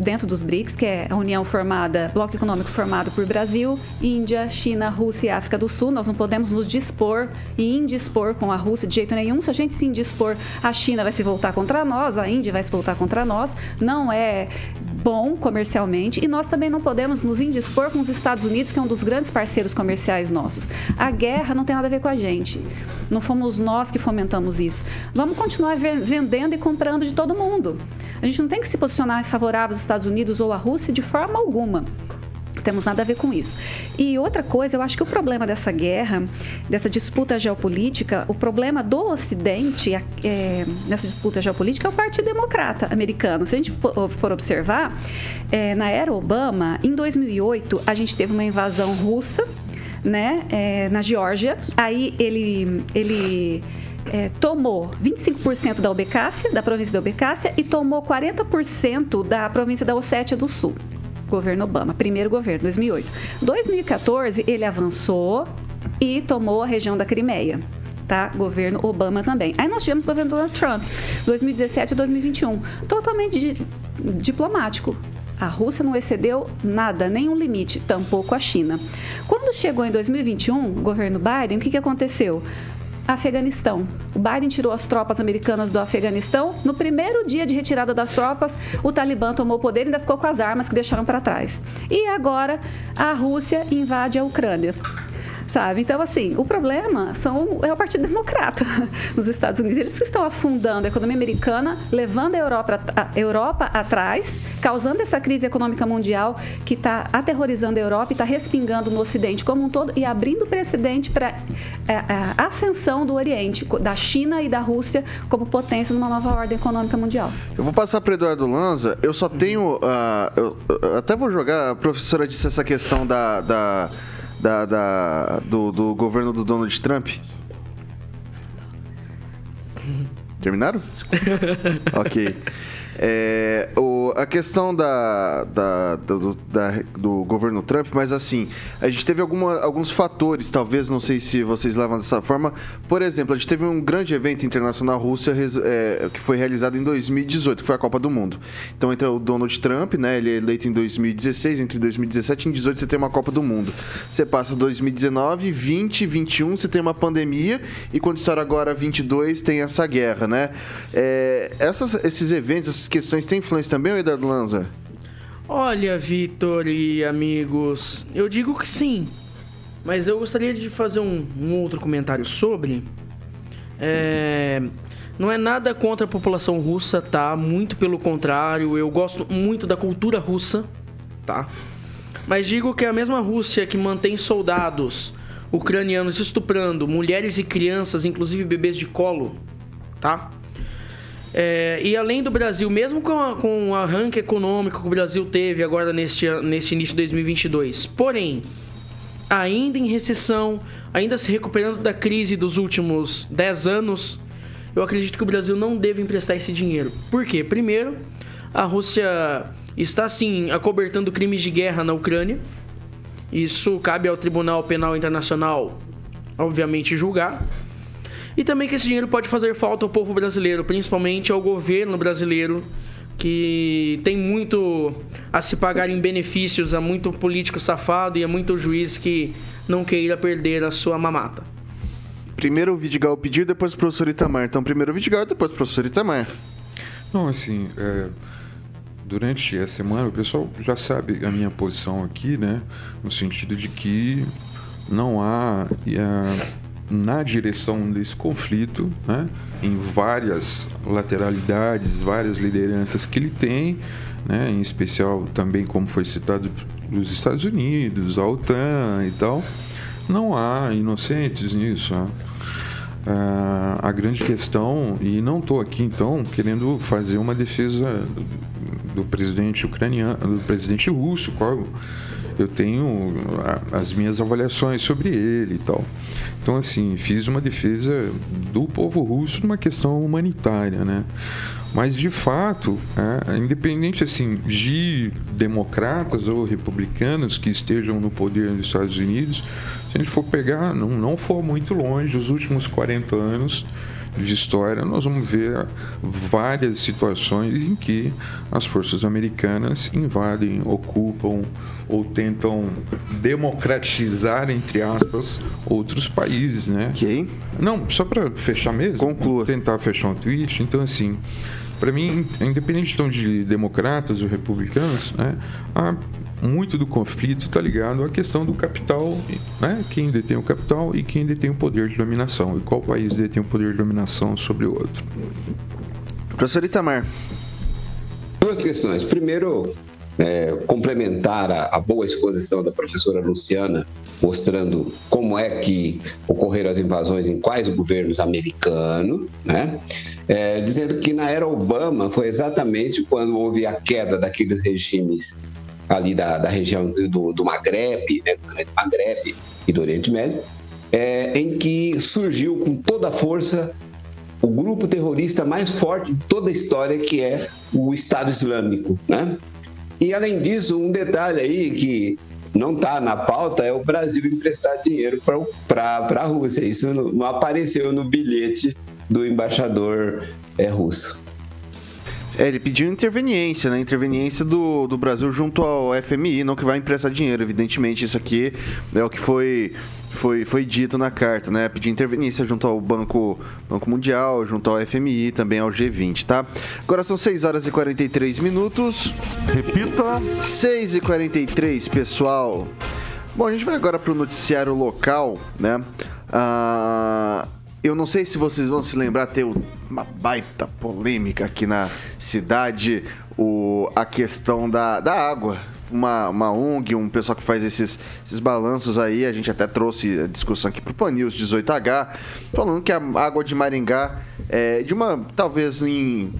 dentro dos BRICS, que é a união formada, bloco econômico formado por Brasil, Índia, China, Rússia e África do Sul. Nós não podemos nos dispor e indispor com a Rússia de jeito nenhum. Se a gente se indispor, a China vai se voltar contra nós, a Índia vai se voltar contra nós. Não é bom comercialmente e nós também não podemos nos indispor com os Estados Unidos, que é um dos grandes parceiros comerciais nossos. A guerra não tem nada a ver com a gente. Não fomos nós que fomentamos isso. Vamos continuar vendendo e comprando de todo mundo. A gente não tem que se posicionar favorável aos Estados Unidos ou à Rússia de forma alguma temos nada a ver com isso. E outra coisa, eu acho que o problema dessa guerra, dessa disputa geopolítica, o problema do Ocidente é, nessa disputa geopolítica é o Partido Democrata americano. Se a gente for observar, é, na era Obama, em 2008, a gente teve uma invasão russa, né, é, na Geórgia. Aí ele, ele é, tomou 25% da Obecácia, da província da Obecácia, e tomou 40% da província da Ossétia do Sul. Governo Obama, primeiro governo, 2008. 2014, ele avançou e tomou a região da Crimeia. Tá? Governo Obama também. Aí nós tivemos o governo Donald Trump, 2017 e 2021. Totalmente di diplomático. A Rússia não excedeu nada, nenhum limite, tampouco a China. Quando chegou em 2021, o governo Biden, o que, que aconteceu? Afeganistão. O Biden tirou as tropas americanas do Afeganistão. No primeiro dia de retirada das tropas, o Talibã tomou o poder e ainda ficou com as armas que deixaram para trás. E agora a Rússia invade a Ucrânia sabe? Então, assim, o problema são, é o Partido Democrata nos Estados Unidos. Eles que estão afundando a economia americana, levando a Europa, a Europa atrás, causando essa crise econômica mundial que está aterrorizando a Europa e está respingando no Ocidente como um todo e abrindo precedente para a, é, a ascensão do Oriente, da China e da Rússia como potência numa nova ordem econômica mundial. Eu vou passar para Eduardo Lanza. Eu só tenho. Uh, eu, eu até vou jogar. A professora disse essa questão da, da da, da do, do governo do Donald Trump. Terminaram? ok. É, o, a questão da, da, do, da, do governo Trump, mas assim, a gente teve alguma, alguns fatores, talvez, não sei se vocês levam dessa forma. Por exemplo, a gente teve um grande evento internacional Rússia é, que foi realizado em 2018, que foi a Copa do Mundo. Então, entre o Donald Trump, né, ele é eleito em 2016, entre 2017 e 2018 você tem uma Copa do Mundo. Você passa 2019, 20, 21, você tem uma pandemia, e quando estoura agora 22, tem essa guerra, né? É, essas, esses eventos, essas questões têm influência também, Eduardo Lanza? Olha, Vitor e amigos, eu digo que sim. Mas eu gostaria de fazer um, um outro comentário sobre. É, não é nada contra a população russa, tá? Muito pelo contrário, eu gosto muito da cultura russa, tá? Mas digo que é a mesma Rússia que mantém soldados ucranianos estuprando mulheres e crianças, inclusive bebês de colo, tá? É, e além do Brasil, mesmo com, a, com o arranque econômico que o Brasil teve agora neste, neste início de 2022, porém, ainda em recessão, ainda se recuperando da crise dos últimos 10 anos, eu acredito que o Brasil não deve emprestar esse dinheiro. Por quê? Primeiro, a Rússia está sim acobertando crimes de guerra na Ucrânia. Isso cabe ao Tribunal Penal Internacional, obviamente, julgar. E também que esse dinheiro pode fazer falta ao povo brasileiro, principalmente ao governo brasileiro, que tem muito a se pagar em benefícios a muito político safado e a muito juiz que não queira perder a sua mamata. Primeiro o Vidigal pediu, depois o professor Itamar. Então, primeiro o Vidigal, depois o professor Itamar. Não, assim, é, durante a semana o pessoal já sabe a minha posição aqui, né? No sentido de que não há é, na direção desse conflito, né? Em várias lateralidades, várias lideranças que ele tem, né? Em especial também como foi citado dos Estados Unidos, a OTAN e tal. Não há inocentes nisso. Né? Uh, a grande questão, e não estou aqui então querendo fazer uma defesa do, do presidente ucraniano, do presidente russo, qual eu tenho as minhas avaliações sobre ele e tal. Então, assim, fiz uma defesa do povo russo numa questão humanitária, né? Mas, de fato, é, independente assim de democratas ou republicanos que estejam no poder nos Estados Unidos, se a gente for pegar, não, não for muito longe, os últimos 40 anos de história, nós vamos ver várias situações em que as forças americanas invadem, ocupam ou tentam democratizar, entre aspas, outros países, né? Ok. Não, só para fechar mesmo. Conclua. Tentar fechar um tweet. Então, assim, para mim, independente então, de democratas ou republicanos, né, há muito do conflito está ligado à questão do capital, né? Quem detém o capital e quem detém o poder de dominação. E qual país detém o poder de dominação sobre o outro. Professor Itamar. Duas questões. Primeiro, é, complementar a, a, boa exposição da professora Luciana, mostrando como é que ocorreram as invasões em quais governos americanos, né? É, dizendo que na era Obama foi exatamente quando houve a queda daqueles regimes ali da, da região do, do Maghreb, né, do Grande Maghreb e do Oriente Médio, é, em que surgiu com toda a força o grupo terrorista mais forte de toda a história, que é o Estado Islâmico. Né? E, além disso, um detalhe aí que não está na pauta é o Brasil emprestar dinheiro para a Rússia. Isso não, não, apareceu no bilhete do embaixador é, russo. É, ele pediu interveniência, né? Interveniência do, do Brasil junto ao FMI, não que vai emprestar dinheiro, evidentemente. Isso aqui é o que foi, foi, foi dito na carta, né? Pedir interveniência junto ao Banco, Banco Mundial, junto ao FMI, também ao G20, tá? Agora são 6 horas e 43 minutos. Repita. 6 e 43, pessoal. Bom, a gente vai agora para o noticiário local, né? Ah eu não sei se vocês vão se lembrar, ter uma baita polêmica aqui na cidade, o, a questão da, da água. Uma, uma ONG, um pessoal que faz esses, esses balanços aí, a gente até trouxe a discussão aqui pro Pan News 18H, falando que a água de Maringá é de uma, talvez em,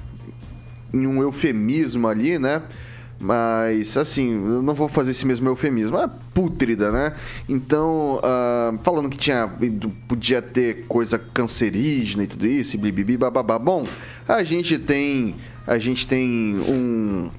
em um eufemismo ali, né? Mas, assim, não vou fazer esse mesmo eufemismo. É pútrida, né? Então, uh, falando que tinha podia ter coisa cancerígena e tudo isso, e bibibi, bababá. Bom, a gente tem a gente tem um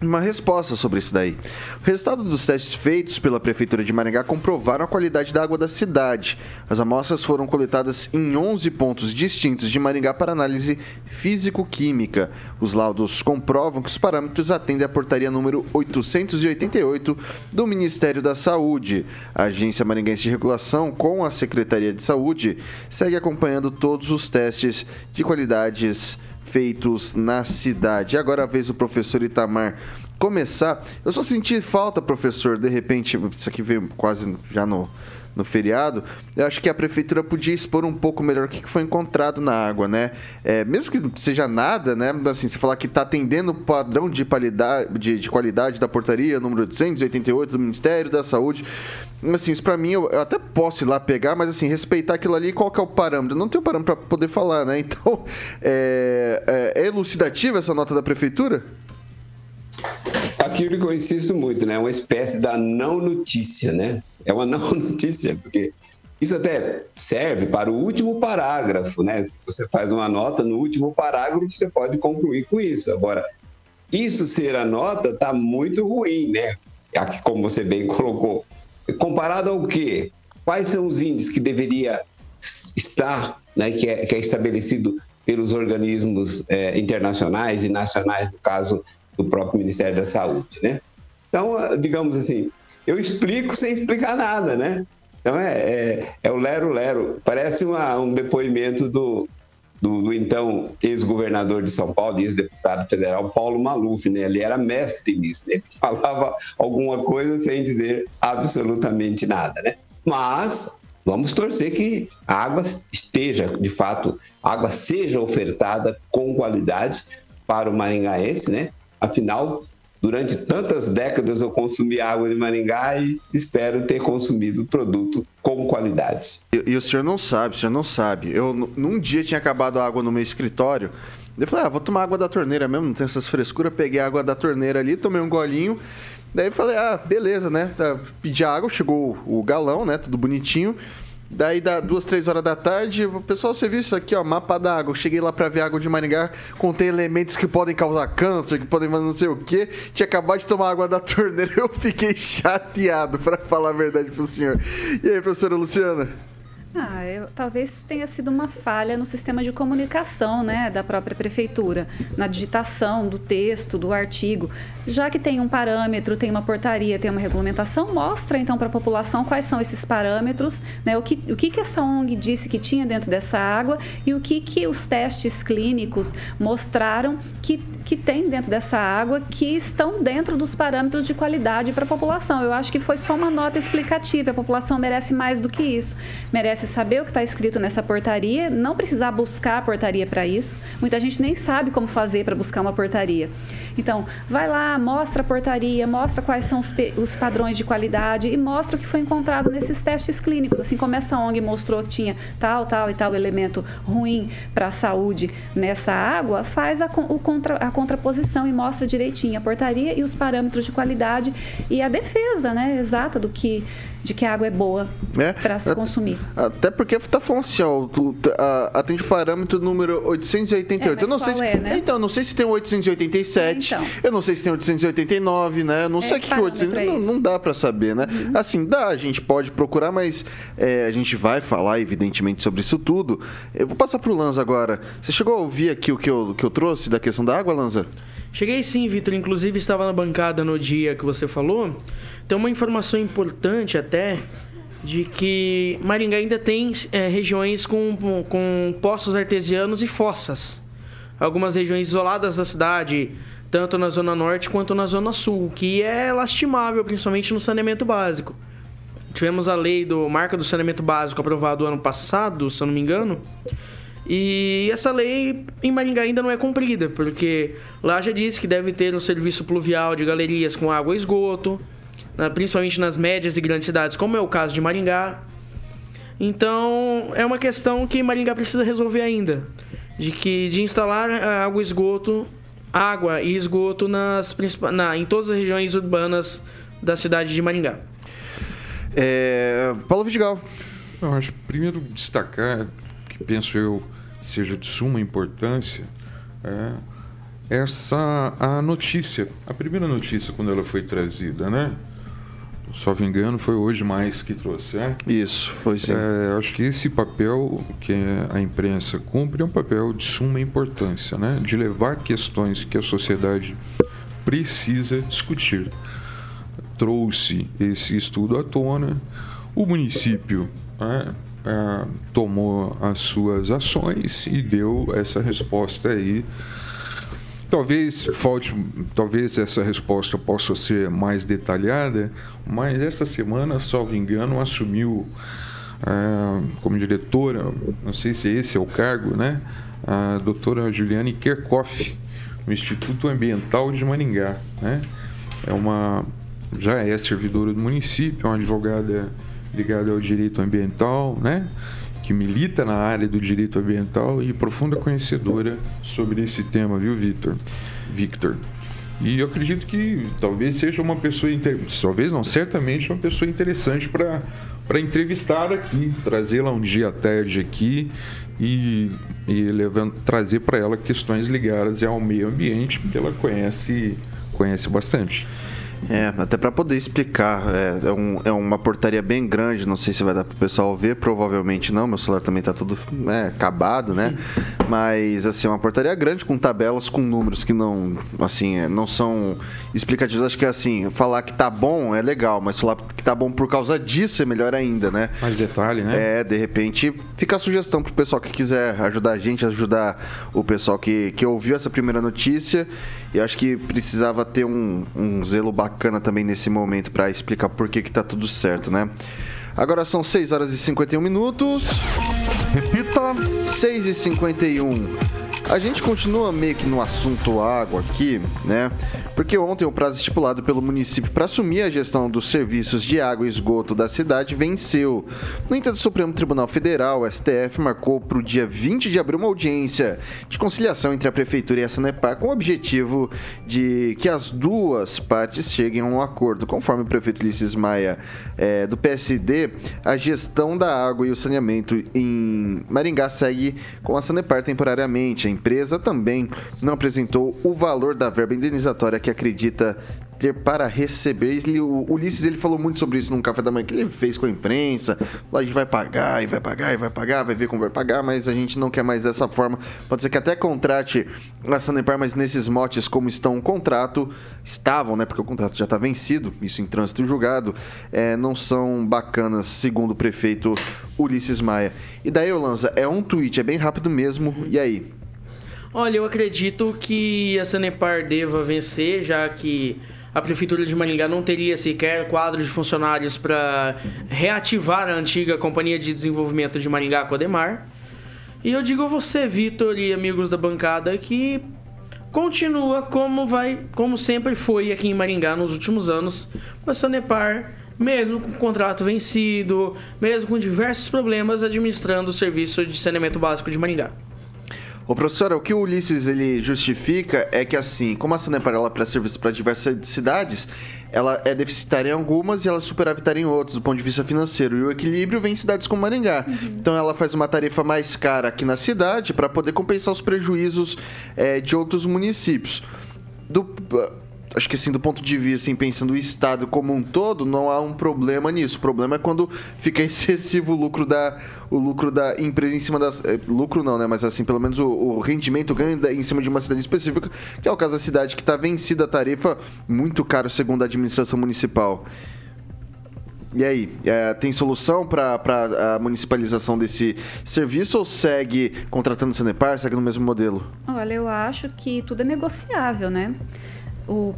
uma resposta sobre isso daí. O resultado dos testes feitos pela Prefeitura de Maringá comprovaram a qualidade da água da cidade. As amostras foram coletadas em 11 pontos distintos de Maringá para análise físico-química. Os laudos comprovam que os parâmetros atendem à portaria número 888 do Ministério da Saúde. A Agência Maringaense de Regulação, com a Secretaria de Saúde, segue acompanhando todos os testes de qualidades feitos na cidade. Agora a vez o professor Itamar começar. Eu só senti falta, professor, de repente, isso aqui veio quase já no, no feriado, eu acho que a prefeitura podia expor um pouco melhor o que foi encontrado na água, né? É, mesmo que seja nada, né? Assim, você falar que está atendendo o padrão de qualidade, de, de, qualidade da portaria, número 888 do Ministério da Saúde. Assim, isso para mim, eu, eu, até posso ir lá pegar, mas assim, respeitar aquilo ali, qual que é o parâmetro? Não tem o parâmetro para poder falar, né? Então, é, é, é elucidativa essa nota da prefeitura? Aquilo que eu insisto muito, né? Uma espécie da não notícia, né? É uma não notícia, porque isso até serve para o último parágrafo, né? Você faz uma nota no último parágrafo, você pode concluir com isso. Agora, isso ser a nota está muito ruim, né? Aqui, como você bem colocou. Comparado ao quê? Quais são os índices que deveria estar, né, que, é, que é estabelecido pelos organismos é, internacionais e nacionais, no caso do próprio Ministério da Saúde, né? Então, digamos assim, eu explico sem explicar nada, né? Então é, é, é o lero-lero. Parece uma, um depoimento do, do, do então ex-governador de São Paulo, ex-deputado federal, Paulo Maluf, né? Ele era mestre nisso, né? Ele falava alguma coisa sem dizer absolutamente nada, né? Mas vamos torcer que a água esteja, de fato, a água seja ofertada com qualidade para o maringaense, né? Afinal, Durante tantas décadas eu consumi água de Maringá e espero ter consumido produto com qualidade. E, e, o senhor não sabe, o senhor não sabe. Eu, num dia tinha acabado a água no meu escritório. Eu falei, ah, vou tomar água da torneira mesmo, não tem essas frescuras. Peguei a água da torneira ali, tomei um golinho. Daí falei, ah, beleza, né? Pedi água, chegou o galão, né? Tudo bonitinho. Daí, dá duas, três horas da tarde, pessoal, você viu isso aqui, ó, mapa da água. cheguei lá para ver água de Maringá, contém elementos que podem causar câncer, que podem fazer não sei o quê. Tinha acabado de tomar água da torneira, eu fiquei chateado, para falar a verdade pro senhor. E aí, professora Luciana? Ah, eu, talvez tenha sido uma falha no sistema de comunicação né, da própria prefeitura, na digitação do texto, do artigo. Já que tem um parâmetro, tem uma portaria, tem uma regulamentação, mostra então para a população quais são esses parâmetros, né, o, que, o que, que essa ONG disse que tinha dentro dessa água e o que, que os testes clínicos mostraram que, que tem dentro dessa água que estão dentro dos parâmetros de qualidade para a população. Eu acho que foi só uma nota explicativa, a população merece mais do que isso. Merece pudesse saber o que está escrito nessa portaria, não precisar buscar a portaria para isso. Muita gente nem sabe como fazer para buscar uma portaria. Então, vai lá, mostra a portaria, mostra quais são os, os, padrões de qualidade e mostra o que foi encontrado nesses testes clínicos. Assim como essa ONG mostrou que tinha tal, tal e tal elemento ruim para a saúde nessa água, faz a, o contra, a contraposição e mostra direitinho a portaria e os parâmetros de qualidade e a defesa né, exata do que de que a água é boa é, para se consumir. Até porque tá falando assim, ó, tu, atende o parâmetro número 888. É, eu não sei se, é, né? Então, não sei se tem o 887. Então. Eu não sei se tem o 889, né? Eu não é, sei o que, que é o 800. Não, não, dá para saber, né? Uhum. Assim, dá, a gente pode procurar, mas é, a gente vai falar, evidentemente, sobre isso tudo. Eu vou passar pro Lanza agora. Você chegou a ouvir aqui o que eu, que eu trouxe da questão da água, Lanza? Cheguei sim, Vitor. Inclusive estava na bancada no dia que você falou. Tem uma informação importante até de que Maringá ainda tem é, regiões com, com poços artesianos e fossas. Algumas regiões isoladas da cidade, tanto na zona norte quanto na zona sul, que é lastimável, principalmente no saneamento básico. Tivemos a lei do marca do saneamento básico aprovado ano passado, se eu não me engano. E essa lei em Maringá ainda não é cumprida, porque lá já diz que deve ter um serviço pluvial de galerias com água e esgoto principalmente nas médias e grandes cidades, como é o caso de Maringá. Então, é uma questão que Maringá precisa resolver ainda, de que de instalar eh, água e esgoto, água e esgoto nas na, em todas as regiões urbanas da cidade de Maringá. É, Paulo Vidigal. Eu acho primeiro destacar penso eu seja de suma importância é essa a notícia, a primeira notícia quando ela foi trazida, né? só me engano, foi hoje mais que trouxe, é? Isso, foi sim. É, acho que esse papel que a imprensa cumpre é um papel de suma importância, né? De levar questões que a sociedade precisa discutir. Trouxe esse estudo à tona, o município é, é, tomou as suas ações e deu essa resposta aí Talvez falte, talvez essa resposta possa ser mais detalhada, mas essa semana, salvo engano, assumiu ah, como diretora, não sei se esse é o cargo, né? A doutora Juliane Kerkoff, no Instituto Ambiental de Maningá, né? É uma já é servidora do município, é uma advogada ligada ao direito ambiental, né? que milita na área do direito ambiental e profunda conhecedora sobre esse tema, viu, Victor? Victor. E eu acredito que talvez seja uma pessoa, inter... talvez não, certamente uma pessoa interessante para para entrevistar aqui, trazê-la um dia à tarde aqui e, e levando, trazer para ela questões ligadas ao meio ambiente, porque ela conhece conhece bastante. É, até para poder explicar, é, é, um, é, uma portaria bem grande, não sei se vai dar pro pessoal ver, provavelmente não, meu celular também tá tudo é, acabado, né? Mas, assim, é uma portaria grande com tabelas, com números que não, assim, é, não são explicativos. Acho que, assim, falar que tá bom é legal, mas falar que tá bom por causa disso é melhor ainda, né? Mais detalhe, né? É, de repente, fica a sugestão pro pessoal que quiser ajudar a gente, ajudar o pessoal que, que ouviu essa primeira notícia. E acho que precisava ter um, um zelo bacana também nesse momento para explicar por que, que tá tudo certo, né? Agora são 6 horas e 51 minutos. Repita. 6 e 51. A gente continua meio que no assunto água aqui, né? Porque ontem o prazo estipulado pelo município para assumir a gestão dos serviços de água e esgoto da cidade venceu. No entanto, o Supremo Tribunal Federal, STF, marcou para o dia 20 de abril uma audiência de conciliação entre a Prefeitura e a Sanepar com o objetivo de que as duas partes cheguem a um acordo. Conforme o prefeito Ulisses Maia, é, do PSD, a gestão da água e o saneamento em Maringá segue com a Sanepar temporariamente empresa também não apresentou o valor da verba indenizatória que acredita ter para receber. Ele, o Ulisses ele falou muito sobre isso num café da manhã que ele fez com a imprensa. A gente vai pagar e vai pagar e vai pagar, vai ver como vai pagar, mas a gente não quer mais dessa forma. Pode ser que até contrate a Sanepar, mas nesses motes como estão o contrato, estavam, né? Porque o contrato já está vencido, isso em trânsito julgado, é, não são bacanas, segundo o prefeito Ulisses Maia. E daí, Olanza, é um tweet, é bem rápido mesmo. E aí? Olha, eu acredito que a Sanepar deva vencer, já que a Prefeitura de Maringá não teria sequer quadro de funcionários para reativar a antiga Companhia de Desenvolvimento de Maringá, Codemar. E eu digo a você, Vitor e amigos da bancada, que continua como vai, como sempre foi aqui em Maringá nos últimos anos, a Sanepar, mesmo com o contrato vencido, mesmo com diversos problemas, administrando o serviço de saneamento básico de Maringá. O professor, o que o Ulisses ele justifica é que assim, como a Sanepar ela presta serviço para diversas cidades, ela é deficitária em algumas e ela é superavitária em outras, do ponto de vista financeiro. E o equilíbrio vem em cidades como Maringá. Uhum. Então ela faz uma tarifa mais cara aqui na cidade para poder compensar os prejuízos é, de outros municípios. Do, acho que assim, do ponto de vista, assim, pensando o Estado como um todo, não há um problema nisso. O problema é quando fica excessivo o lucro da, o lucro da empresa em cima das. É, lucro não, né? Mas assim, pelo menos o, o rendimento ganha em cima de uma cidade específica, que é o caso da cidade que está vencida a tarifa, muito caro segundo a administração municipal. E aí, é, tem solução para a municipalização desse serviço ou segue contratando o Sanepar, segue no mesmo modelo? Olha, eu acho que tudo é negociável, né? O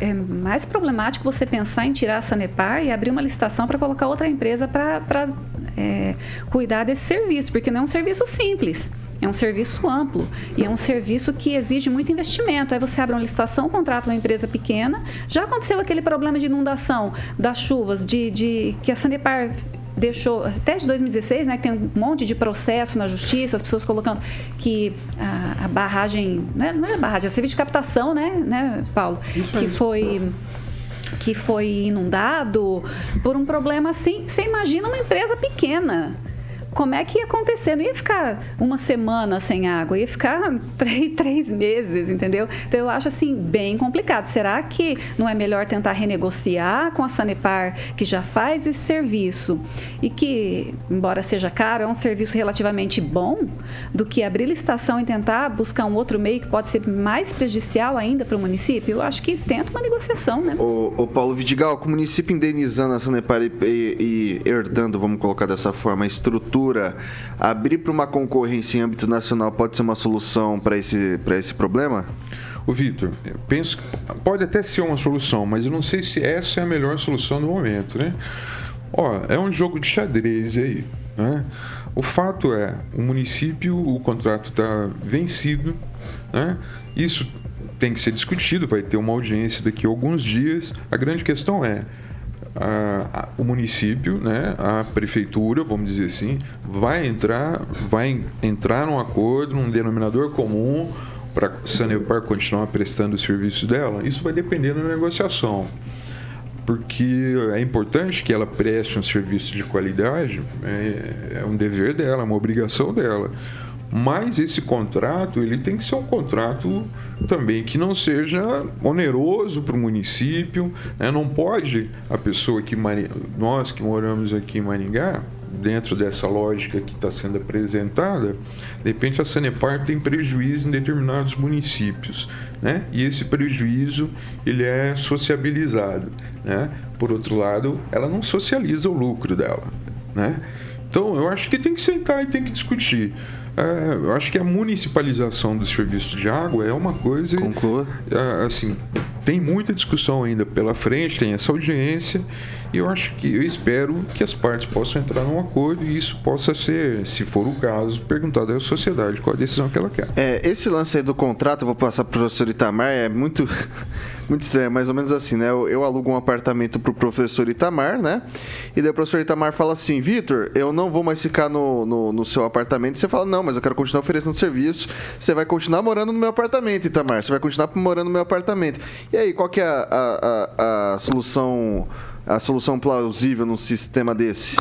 é mais problemático você pensar em tirar a Sanepar e abrir uma licitação para colocar outra empresa para é, cuidar desse serviço, porque não é um serviço simples. É um serviço amplo e é um serviço que exige muito investimento. Aí você abre uma licitação, contrata uma empresa pequena. Já aconteceu aquele problema de inundação das chuvas, de, de que a Sanepar deixou, até de 2016, né, que tem um monte de processo na justiça, as pessoas colocando que a, a barragem, né, não é barragem, é serviço de captação, né, né Paulo? Que foi que foi inundado por um problema assim. Você imagina uma empresa pequena como é que ia acontecer? Não ia ficar uma semana sem água, ia ficar três, três meses, entendeu? Então eu acho assim bem complicado. Será que não é melhor tentar renegociar com a Sanepar, que já faz esse serviço e que, embora seja caro, é um serviço relativamente bom, do que abrir licitação e tentar buscar um outro meio que pode ser mais prejudicial ainda para o município? Eu acho que tenta uma negociação, né? O, o Paulo Vidigal, com o município indenizando a Sanepar e, e, e herdando, vamos colocar dessa forma, a estrutura abrir para uma concorrência em âmbito nacional pode ser uma solução para esse, esse problema? O Vitor, penso pode até ser uma solução, mas eu não sei se essa é a melhor solução no momento, né? Ó, é um jogo de xadrez aí, né? O fato é, o município, o contrato está vencido, né? Isso tem que ser discutido, vai ter uma audiência daqui a alguns dias. A grande questão é, a, a, o município, né, a prefeitura, vamos dizer assim, vai entrar, vai entrar num acordo, num denominador comum para a Sanepar continuar prestando o serviço dela, isso vai depender da negociação. Porque é importante que ela preste um serviço de qualidade, é, é um dever dela, é uma obrigação dela. Mas esse contrato, ele tem que ser um contrato também que não seja oneroso para o município. Né? Não pode a pessoa que nós que moramos aqui em Maringá, dentro dessa lógica que está sendo apresentada, de repente a Sanepar tem prejuízo em determinados municípios, né? E esse prejuízo ele é sociabilizado, né? Por outro lado, ela não socializa o lucro dela, né? Então, eu acho que tem que sentar e tem que discutir. É, eu acho que a municipalização dos serviços de água é uma coisa. Conclua. É, assim, tem muita discussão ainda pela frente, tem essa audiência, e eu acho que eu espero que as partes possam entrar num acordo e isso possa ser, se for o caso, perguntado à sociedade qual a decisão que ela quer. É, esse lance aí do contrato, eu vou passar para o professor Itamar, é muito, muito estranho, é mais ou menos assim, né? Eu, eu alugo um apartamento para o professor Itamar, né? E daí o professor Itamar fala assim: Vitor, eu não vou mais ficar no, no, no seu apartamento. E você fala: Não, mas eu quero continuar oferecendo serviço. Você vai continuar morando no meu apartamento, Itamar. Você vai continuar morando no meu apartamento. E aí, qual que é a, a, a, a solução? A solução plausível num sistema desse?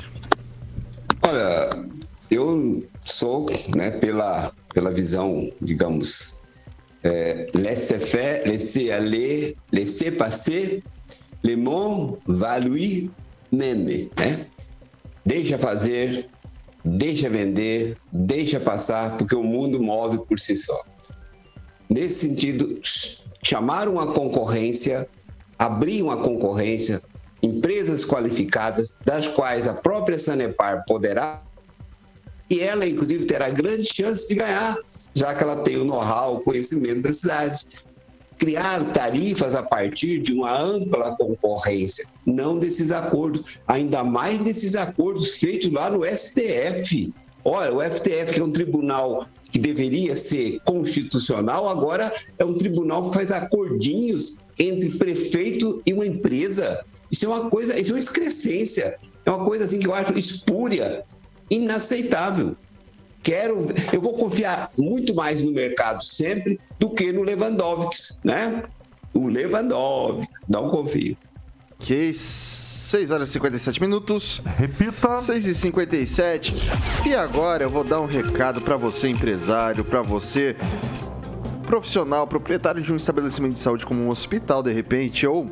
Olha, eu sou, né, pela, pela visão, digamos, é, laisser-faire, laisser-aller, laisser-passer, le monde va lui même, né? Deixa fazer, deixa vender, deixa passar, porque o mundo move por si só. Nesse sentido, chamar uma concorrência, abrir uma concorrência, empresas qualificadas, das quais a própria Sanepar poderá, e ela, inclusive, terá grande chance de ganhar, já que ela tem o know-how, o conhecimento da cidade. Criar tarifas a partir de uma ampla concorrência, não desses acordos, ainda mais desses acordos feitos lá no STF. Olha, o STF, que é um tribunal que deveria ser constitucional, agora é um tribunal que faz acordinhos entre prefeito e uma empresa. Isso é uma coisa, isso é uma excrescência. É uma coisa assim que eu acho espúria, inaceitável. Quero, eu vou confiar muito mais no mercado sempre do que no Lewandowski, né? O Lewandowski, não confio. Que 6 horas e 57 minutos. Repita. 6 e 57. E agora eu vou dar um recado para você, empresário, para você, profissional, proprietário de um estabelecimento de saúde como um hospital, de repente, ou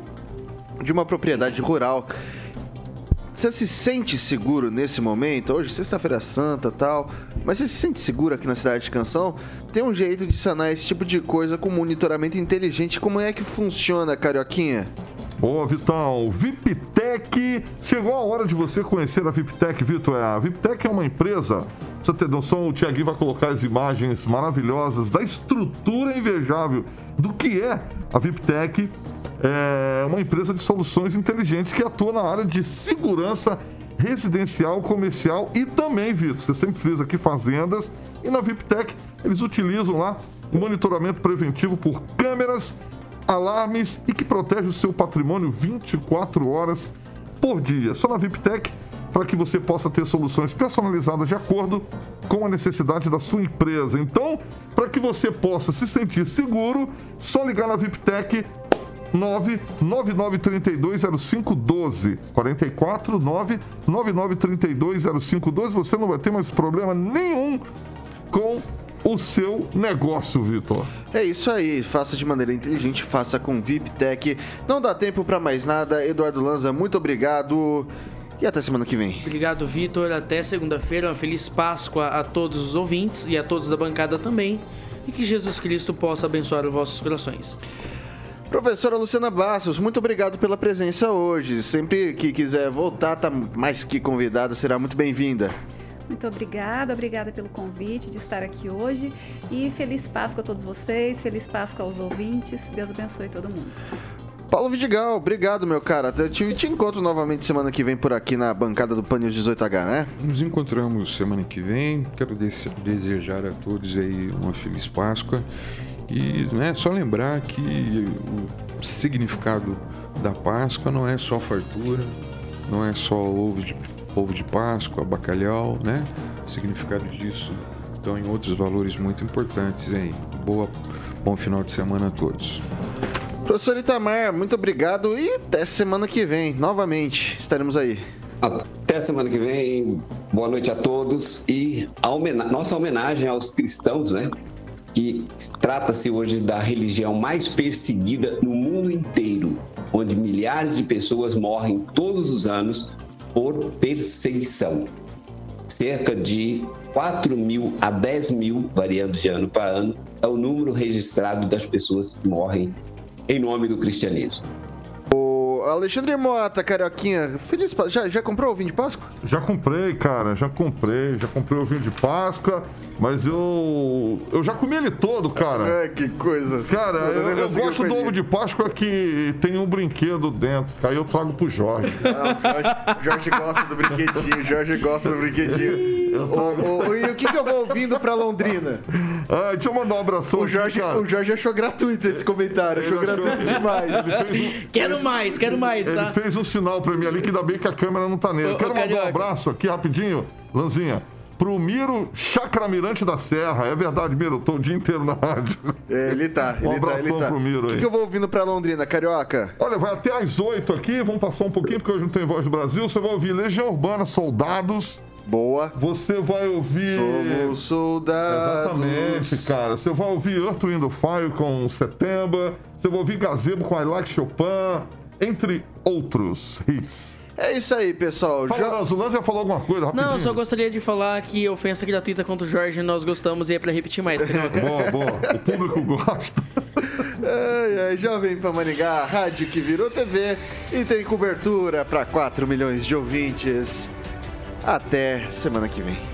de uma propriedade rural. Você se sente seguro nesse momento? Hoje, sexta-feira santa tal. Mas você se sente seguro aqui na cidade de Canção? Tem um jeito de sanar esse tipo de coisa com monitoramento inteligente. Como é que funciona, Carioquinha? Boa, Vitão. VIPTEC. Chegou a hora de você conhecer a VIPTEC, Vitor. A VIPTEC é uma empresa. Você ter noção, o Tiaguinho vai colocar as imagens maravilhosas da estrutura invejável do que é a VIPTEC é uma empresa de soluções inteligentes que atua na área de segurança residencial, comercial e também, Vitor, você sempre fez aqui fazendas e na VIPTEC eles utilizam lá o monitoramento preventivo por câmeras, alarmes e que protege o seu patrimônio 24 horas por dia. Só na VIPTEC para que você possa ter soluções personalizadas de acordo com a necessidade da sua empresa. Então, para que você possa se sentir seguro, só ligar na VIPTEC 999320512. 44 999320512. Você não vai ter mais problema nenhum com o seu negócio, Vitor. É isso aí, faça de maneira inteligente, faça com VIPTech. Não dá tempo para mais nada. Eduardo Lanza, muito obrigado. E até semana que vem. Obrigado, Vitor. Até segunda-feira. Uma feliz Páscoa a todos os ouvintes e a todos da bancada também. E que Jesus Cristo possa abençoar os vossos corações. Professora Luciana Bastos, muito obrigado pela presença hoje. Sempre que quiser voltar, tá mais que convidada, será muito bem-vinda. Muito obrigada, obrigada pelo convite de estar aqui hoje e feliz Páscoa a todos vocês, feliz Páscoa aos ouvintes, Deus abençoe todo mundo. Paulo Vidigal, obrigado, meu cara. Eu te, te, encontro novamente semana que vem por aqui na bancada do Paneus 18H, né? Nos encontramos semana que vem. Quero desejar a todos aí uma feliz Páscoa e né, só lembrar que o significado da Páscoa não é só fartura, não é só ovo de, ovo de Páscoa, bacalhau, né? O significado disso estão em outros valores muito importantes aí. Boa, bom final de semana a todos. Professor Itamar, muito obrigado e até semana que vem, novamente, estaremos aí. Até semana que vem, boa noite a todos e a homena nossa homenagem aos cristãos, né? Que trata-se hoje da religião mais perseguida no mundo inteiro, onde milhares de pessoas morrem todos os anos por perseguição. Cerca de 4 mil a 10 mil, variando de ano para ano, é o número registrado das pessoas que morrem em nome do cristianismo. O Alexandre Mota, Carioquinha, feliz. Já, já comprou o vinho de Páscoa? Já comprei, cara, já comprei. Já comprei o vinho de Páscoa, mas eu. Eu já comi ele todo, cara. É, que coisa. Cara, Eu eu, eu gosto do ovo de Páscoa que tem um brinquedo dentro. Aí eu trago pro Jorge. Não, Jorge, Jorge gosta do brinquedinho, Jorge gosta do brinquedinho. O- o- e o que, que eu vou ouvindo pra Londrina? Ah, deixa eu mandar um abração O Jorge, aqui, o Jorge achou gratuito esse comentário, achou Ele achou gratuito que- demais. Ele um- Quero mais, quero mais, Ele tá? fez um sinal pra mim ali que ainda bem que a câmera não tá nele. Ô, Quero mandar um abraço aqui rapidinho, Lanzinha. Pro Miro Chacramirante da Serra. É verdade, Miro, eu tô o dia inteiro na rádio. É, ele tá, Um ele tá, ele abração tá. pro Miro O que, aí. que eu vou ouvindo pra Londrina, Carioca? Olha, vai até às 8 aqui, vamos passar um pouquinho, porque hoje não tem voz do Brasil. Você vai ouvir Legião Urbana, Soldados. Boa. Você vai ouvir. Somos soldados. Exatamente, cara. Você vai ouvir Earth, Wind Fire com Setembra. Você vai ouvir Gazebo com I Like Chopin, entre outros hits. É isso aí, pessoal. Fala, Já- Lanzo, o Lanzo ia falar alguma coisa rapidinho. Não, só gostaria de falar que ofensa gratuita contra o Jorge nós gostamos e é pra repetir mais, Carioca. Boa, boa. O público gosta. Ai, ai, Jovem Pan Maringá, a rádio que virou TV e tem cobertura para 4 milhões de ouvintes. Até semana que vem.